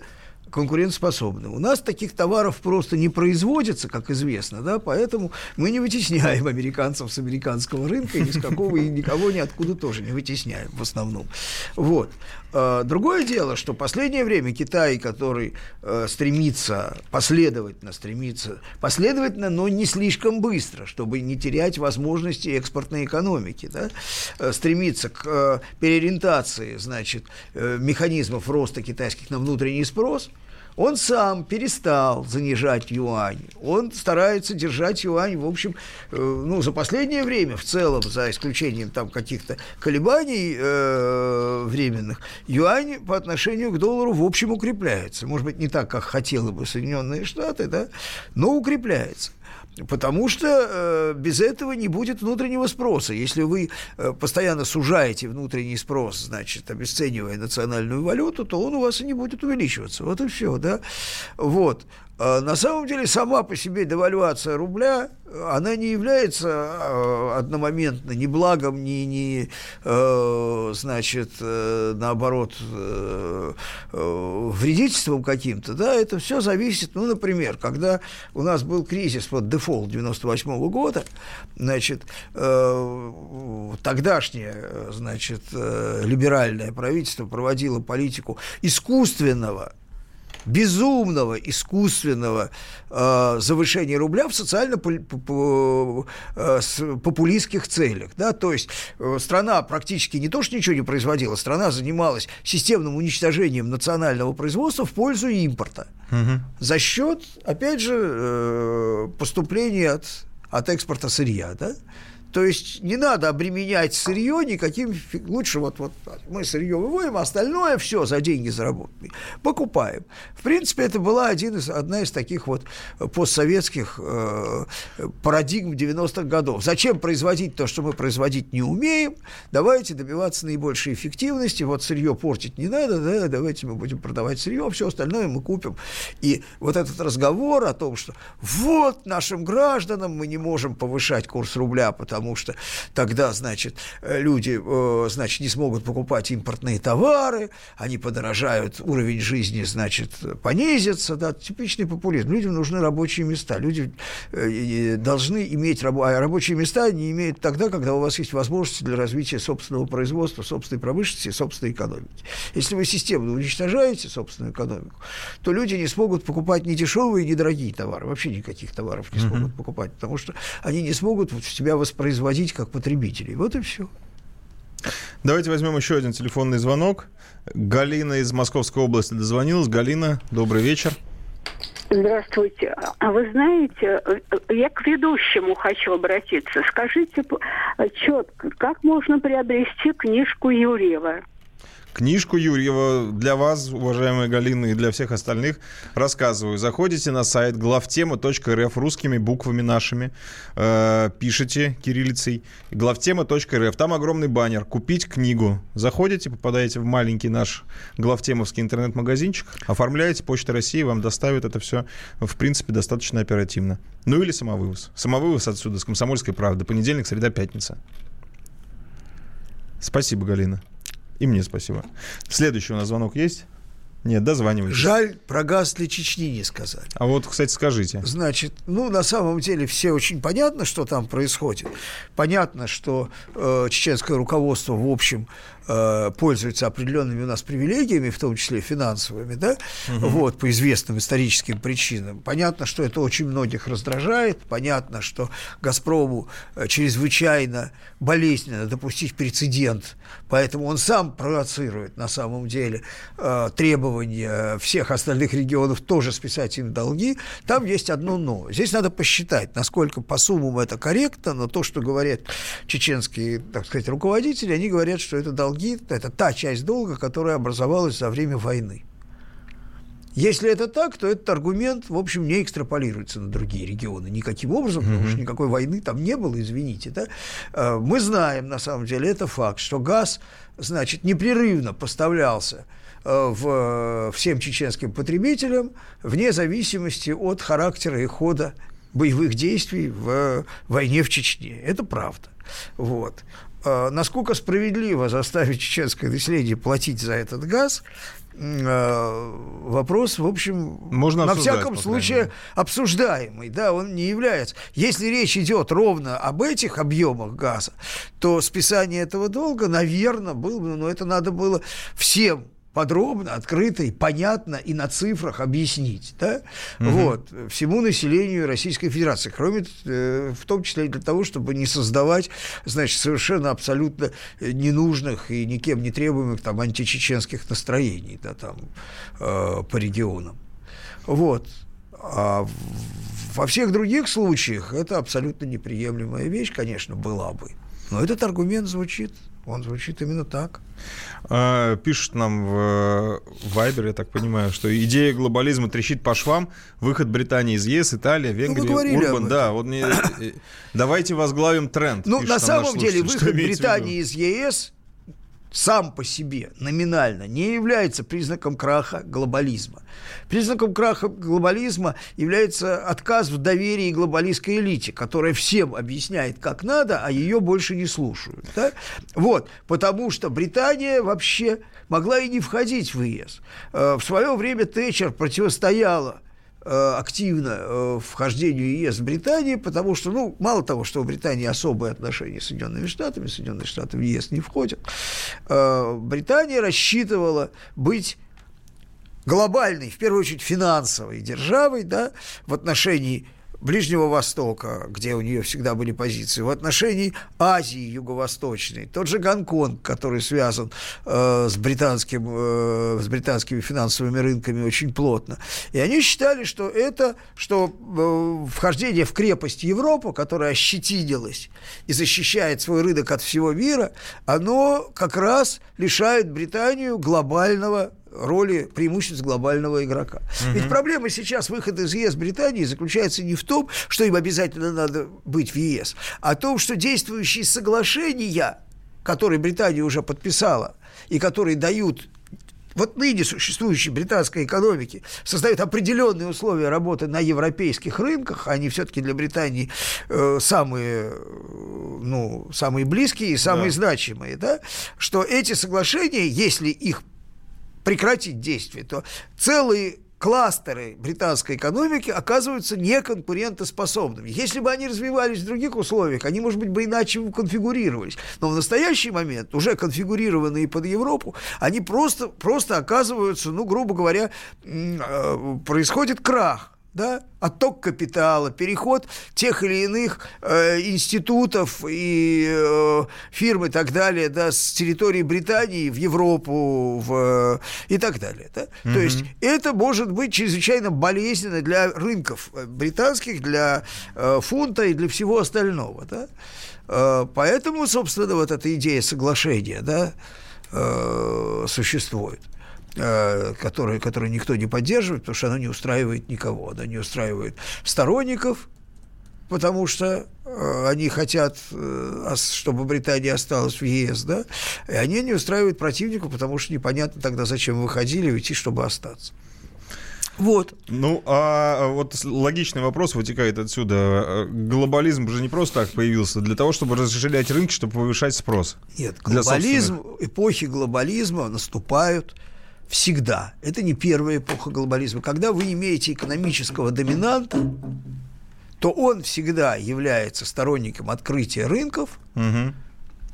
конкурентоспособны. У нас таких товаров просто не производится, как известно, да, поэтому мы не вытесняем американцев с американского рынка, и ни с какого, и никого ниоткуда тоже не вытесняем в основном. Вот. А, другое дело, что в последнее время Китай, который э, стремится, последовательно стремится, последовательно, но не слишком быстро, чтобы не терять возможности экспортной экономики, да, э, стремится к э, переориентации, значит, механизмов роста китайских на внутренний спрос – он сам перестал занижать юань. Он старается держать юань, в общем, э, ну, за последнее время в целом, за исключением там каких-то колебаний э, временных, юань по отношению к доллару, в общем, укрепляется. Может быть, не так, как хотели бы Соединенные Штаты, да, но укрепляется. Потому что э, без этого не будет внутреннего спроса. Если вы э, постоянно сужаете внутренний спрос, значит, обесценивая национальную валюту, то он у вас и не будет увеличиваться. Вот и все, да. Вот. А на самом деле сама по себе девальвация рубля, она не является а, одномоментно ни благом, ни, ни э, значит, э, наоборот, э, вредительством каким-то. Да, это все зависит, ну, например, когда у нас был кризис, вот дефолт 98 -го года, значит, тогдашнее, значит, либеральное правительство проводило политику искусственного безумного, искусственного э, завышения рубля в социально-популистских э, целях. Да? То есть э, страна практически не то, что ничего не производила, страна занималась системным уничтожением национального производства в пользу импорта. Угу. За счет, опять же, э, поступления от, от экспорта сырья. Да? То есть не надо обременять сырье никаким... Лучше вот, вот мы сырье выводим, а остальное все за деньги заработанные покупаем. В принципе, это была один из, одна из таких вот постсоветских э, парадигм 90-х годов. Зачем производить то, что мы производить не умеем? Давайте добиваться наибольшей эффективности. Вот сырье портить не надо, да, давайте мы будем продавать сырье, все остальное мы купим. И вот этот разговор о том, что вот нашим гражданам мы не можем повышать курс рубля, потому потому что тогда, значит, э, люди, э, значит, не смогут покупать импортные товары, они подорожают, уровень жизни, значит, понизится, да, типичный популизм. Людям нужны рабочие места, люди э, должны иметь а рабочие места не имеют тогда, когда у вас есть возможности для развития собственного производства, собственной промышленности, собственной экономики. Если вы системно уничтожаете собственную экономику, то люди не смогут покупать ни дешевые, ни дорогие товары, вообще никаких товаров не смогут uh-huh. покупать, потому что они не смогут в себя воспроизводить производить как потребителей. Вот и все. Давайте возьмем еще один телефонный звонок. Галина из Московской области дозвонилась. Галина, добрый вечер. Здравствуйте. А вы знаете, я к ведущему хочу обратиться. Скажите четко, как можно приобрести книжку Юрьева? Книжку Юрьева для вас, уважаемая Галина, и для всех остальных рассказываю. Заходите на сайт главтема.рф русскими буквами нашими, э, пишите кириллицей главтема.рф. Там огромный баннер «Купить книгу». Заходите, попадаете в маленький наш главтемовский интернет-магазинчик, оформляете, Почта России вам доставит это все, в принципе, достаточно оперативно. Ну или самовывоз. Самовывоз отсюда, с «Комсомольской правды». Понедельник, среда, пятница. Спасибо, Галина. И мне спасибо. Следующий у нас звонок есть? Нет, дозванивайтесь. Жаль, про газ для Чечни не сказали. А вот, кстати, скажите. Значит, ну, на самом деле, все очень понятно, что там происходит. Понятно, что э, чеченское руководство, в общем, э, пользуется определенными у нас привилегиями, в том числе финансовыми, да, угу. вот, по известным историческим причинам. Понятно, что это очень многих раздражает. Понятно, что «Газпрому» э, чрезвычайно болезненно допустить прецедент, поэтому он сам провоцирует, на самом деле, э, требования требования всех остальных регионов тоже списать им долги, там есть одно «но». Здесь надо посчитать, насколько по суммам это корректно, но то, что говорят чеченские, так сказать, руководители, они говорят, что это долги, это та часть долга, которая образовалась за время войны. Если это так, то этот аргумент, в общем, не экстраполируется на другие регионы никаким образом, mm-hmm. потому что никакой войны там не было, извините. Да? Э, мы знаем, на самом деле, это факт, что газ, значит, непрерывно поставлялся Э, в, всем чеченским потребителям вне зависимости от характера и хода боевых действий в войне в Чечне. Это правда. Вот. Э, насколько справедливо заставить чеченское население платить за этот газ, э, вопрос, в общем, Можно на всяком случае обсуждаемый, да, он не является. Если речь идет ровно об этих объемах газа, то списание этого долга, наверное, было бы, но это надо было всем подробно, открыто и понятно и на цифрах объяснить, да, угу. вот, всему населению Российской Федерации, кроме, э, в том числе и для того, чтобы не создавать, значит, совершенно абсолютно ненужных и никем не требуемых там античеченских настроений, да, там, э, по регионам. Вот. А во всех других случаях это абсолютно неприемлемая вещь, конечно, была бы. Но этот аргумент звучит, он звучит именно так. А, пишут нам в Вайбер, я так понимаю, что идея глобализма трещит по швам, выход Британии из ЕС, Италия, ну, Венгрия, ну, Урбан. Да, вот мне... давайте возглавим тренд. Ну, на самом деле, выход Британии из ЕС сам по себе номинально не является признаком краха глобализма. Признаком краха глобализма является отказ в доверии глобалистской элите, которая всем объясняет, как надо, а ее больше не слушают. Да? Вот, потому что Британия вообще могла и не входить в ЕС. Э, в свое время Тэтчер противостояла активно э, вхождению ЕС в Британии, потому что, ну, мало того, что у Британии особые отношения с Соединенными Штатами, Соединенные Штаты в ЕС не входят, э, Британия рассчитывала быть глобальной, в первую очередь финансовой державой, да, в отношении Ближнего Востока, где у нее всегда были позиции, в отношении Азии Юго-Восточной, тот же Гонконг, который связан э, с, британским, э, с британскими финансовыми рынками очень плотно. И они считали, что это, что э, вхождение в крепость Европу, которая ощетинилась и защищает свой рынок от всего мира, оно как раз лишает Британию глобального роли преимуществ глобального игрока. Угу. Ведь проблема сейчас выхода из ЕС Британии заключается не в том, что им обязательно надо быть в ЕС, а в том, что действующие соглашения, которые Британия уже подписала, и которые дают вот ныне существующей британской экономике создают определенные условия работы на европейских рынках, они все-таки для Британии э, самые, ну, самые близкие и самые да. значимые, да, что эти соглашения, если их прекратить действие, то целые кластеры британской экономики оказываются неконкурентоспособными. Если бы они развивались в других условиях, они, может быть, бы иначе конфигурировались. Но в настоящий момент, уже конфигурированные под Европу, они просто, просто оказываются, ну, грубо говоря, э, происходит крах да, отток капитала, переход тех или иных э, институтов и э, фирм и так далее, да, с территории Британии в Европу в, и так далее. Да? Mm-hmm. То есть это может быть чрезвычайно болезненно для рынков британских, для э, фунта и для всего остального. Да? Э, поэтому, собственно, вот эта идея соглашения да, э, существует. Э, которое, которое никто не поддерживает, потому что оно не устраивает никого. Оно не устраивает сторонников, потому что э, они хотят, э, чтобы Британия осталась в ЕС, да, и они не устраивают противников, потому что непонятно тогда, зачем выходили уйти, чтобы остаться. Вот. Ну, а вот логичный вопрос вытекает отсюда. Глобализм же не просто так появился, для того, чтобы расширять рынки, чтобы повышать спрос. Нет, глобализм, эпохи глобализма наступают всегда. Это не первая эпоха глобализма. Когда вы имеете экономического доминанта, то он всегда является сторонником открытия рынков, угу.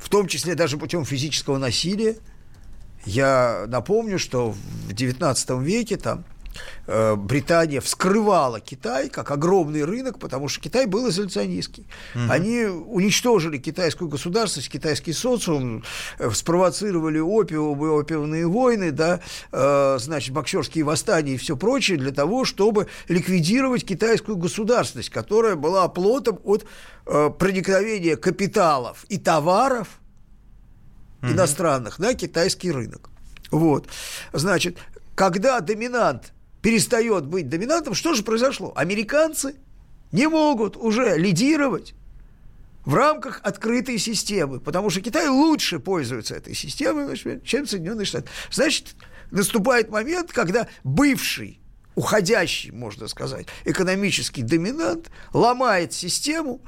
в том числе даже путем физического насилия. Я напомню, что в XIX веке там Британия вскрывала Китай как огромный рынок, потому что Китай был изоляционистский. Угу. Они уничтожили китайскую государственность, китайский социум, э, спровоцировали опиум и опиумные войны, да, э, значит, боксерские восстания и все прочее для того, чтобы ликвидировать китайскую государственность, которая была оплотом от проникновения капиталов и товаров угу. иностранных на китайский рынок. Вот. Значит, когда доминант перестает быть доминантом, что же произошло? Американцы не могут уже лидировать в рамках открытой системы, потому что Китай лучше пользуется этой системой, чем Соединенные Штаты. Значит, наступает момент, когда бывший, уходящий, можно сказать, экономический доминант ломает систему,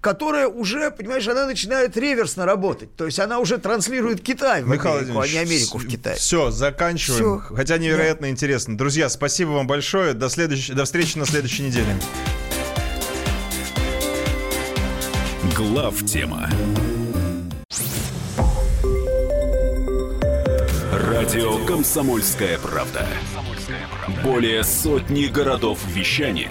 которая уже, понимаешь, она начинает реверсно работать. То есть она уже транслирует Китай в Михаил Америку, а не Америку в Китай. Все, заканчиваем. Всё. Хотя невероятно интересно. Друзья, спасибо вам большое. До, следующей, до встречи на следующей неделе. Глав тема. Радио Комсомольская правда". Более сотни городов вещания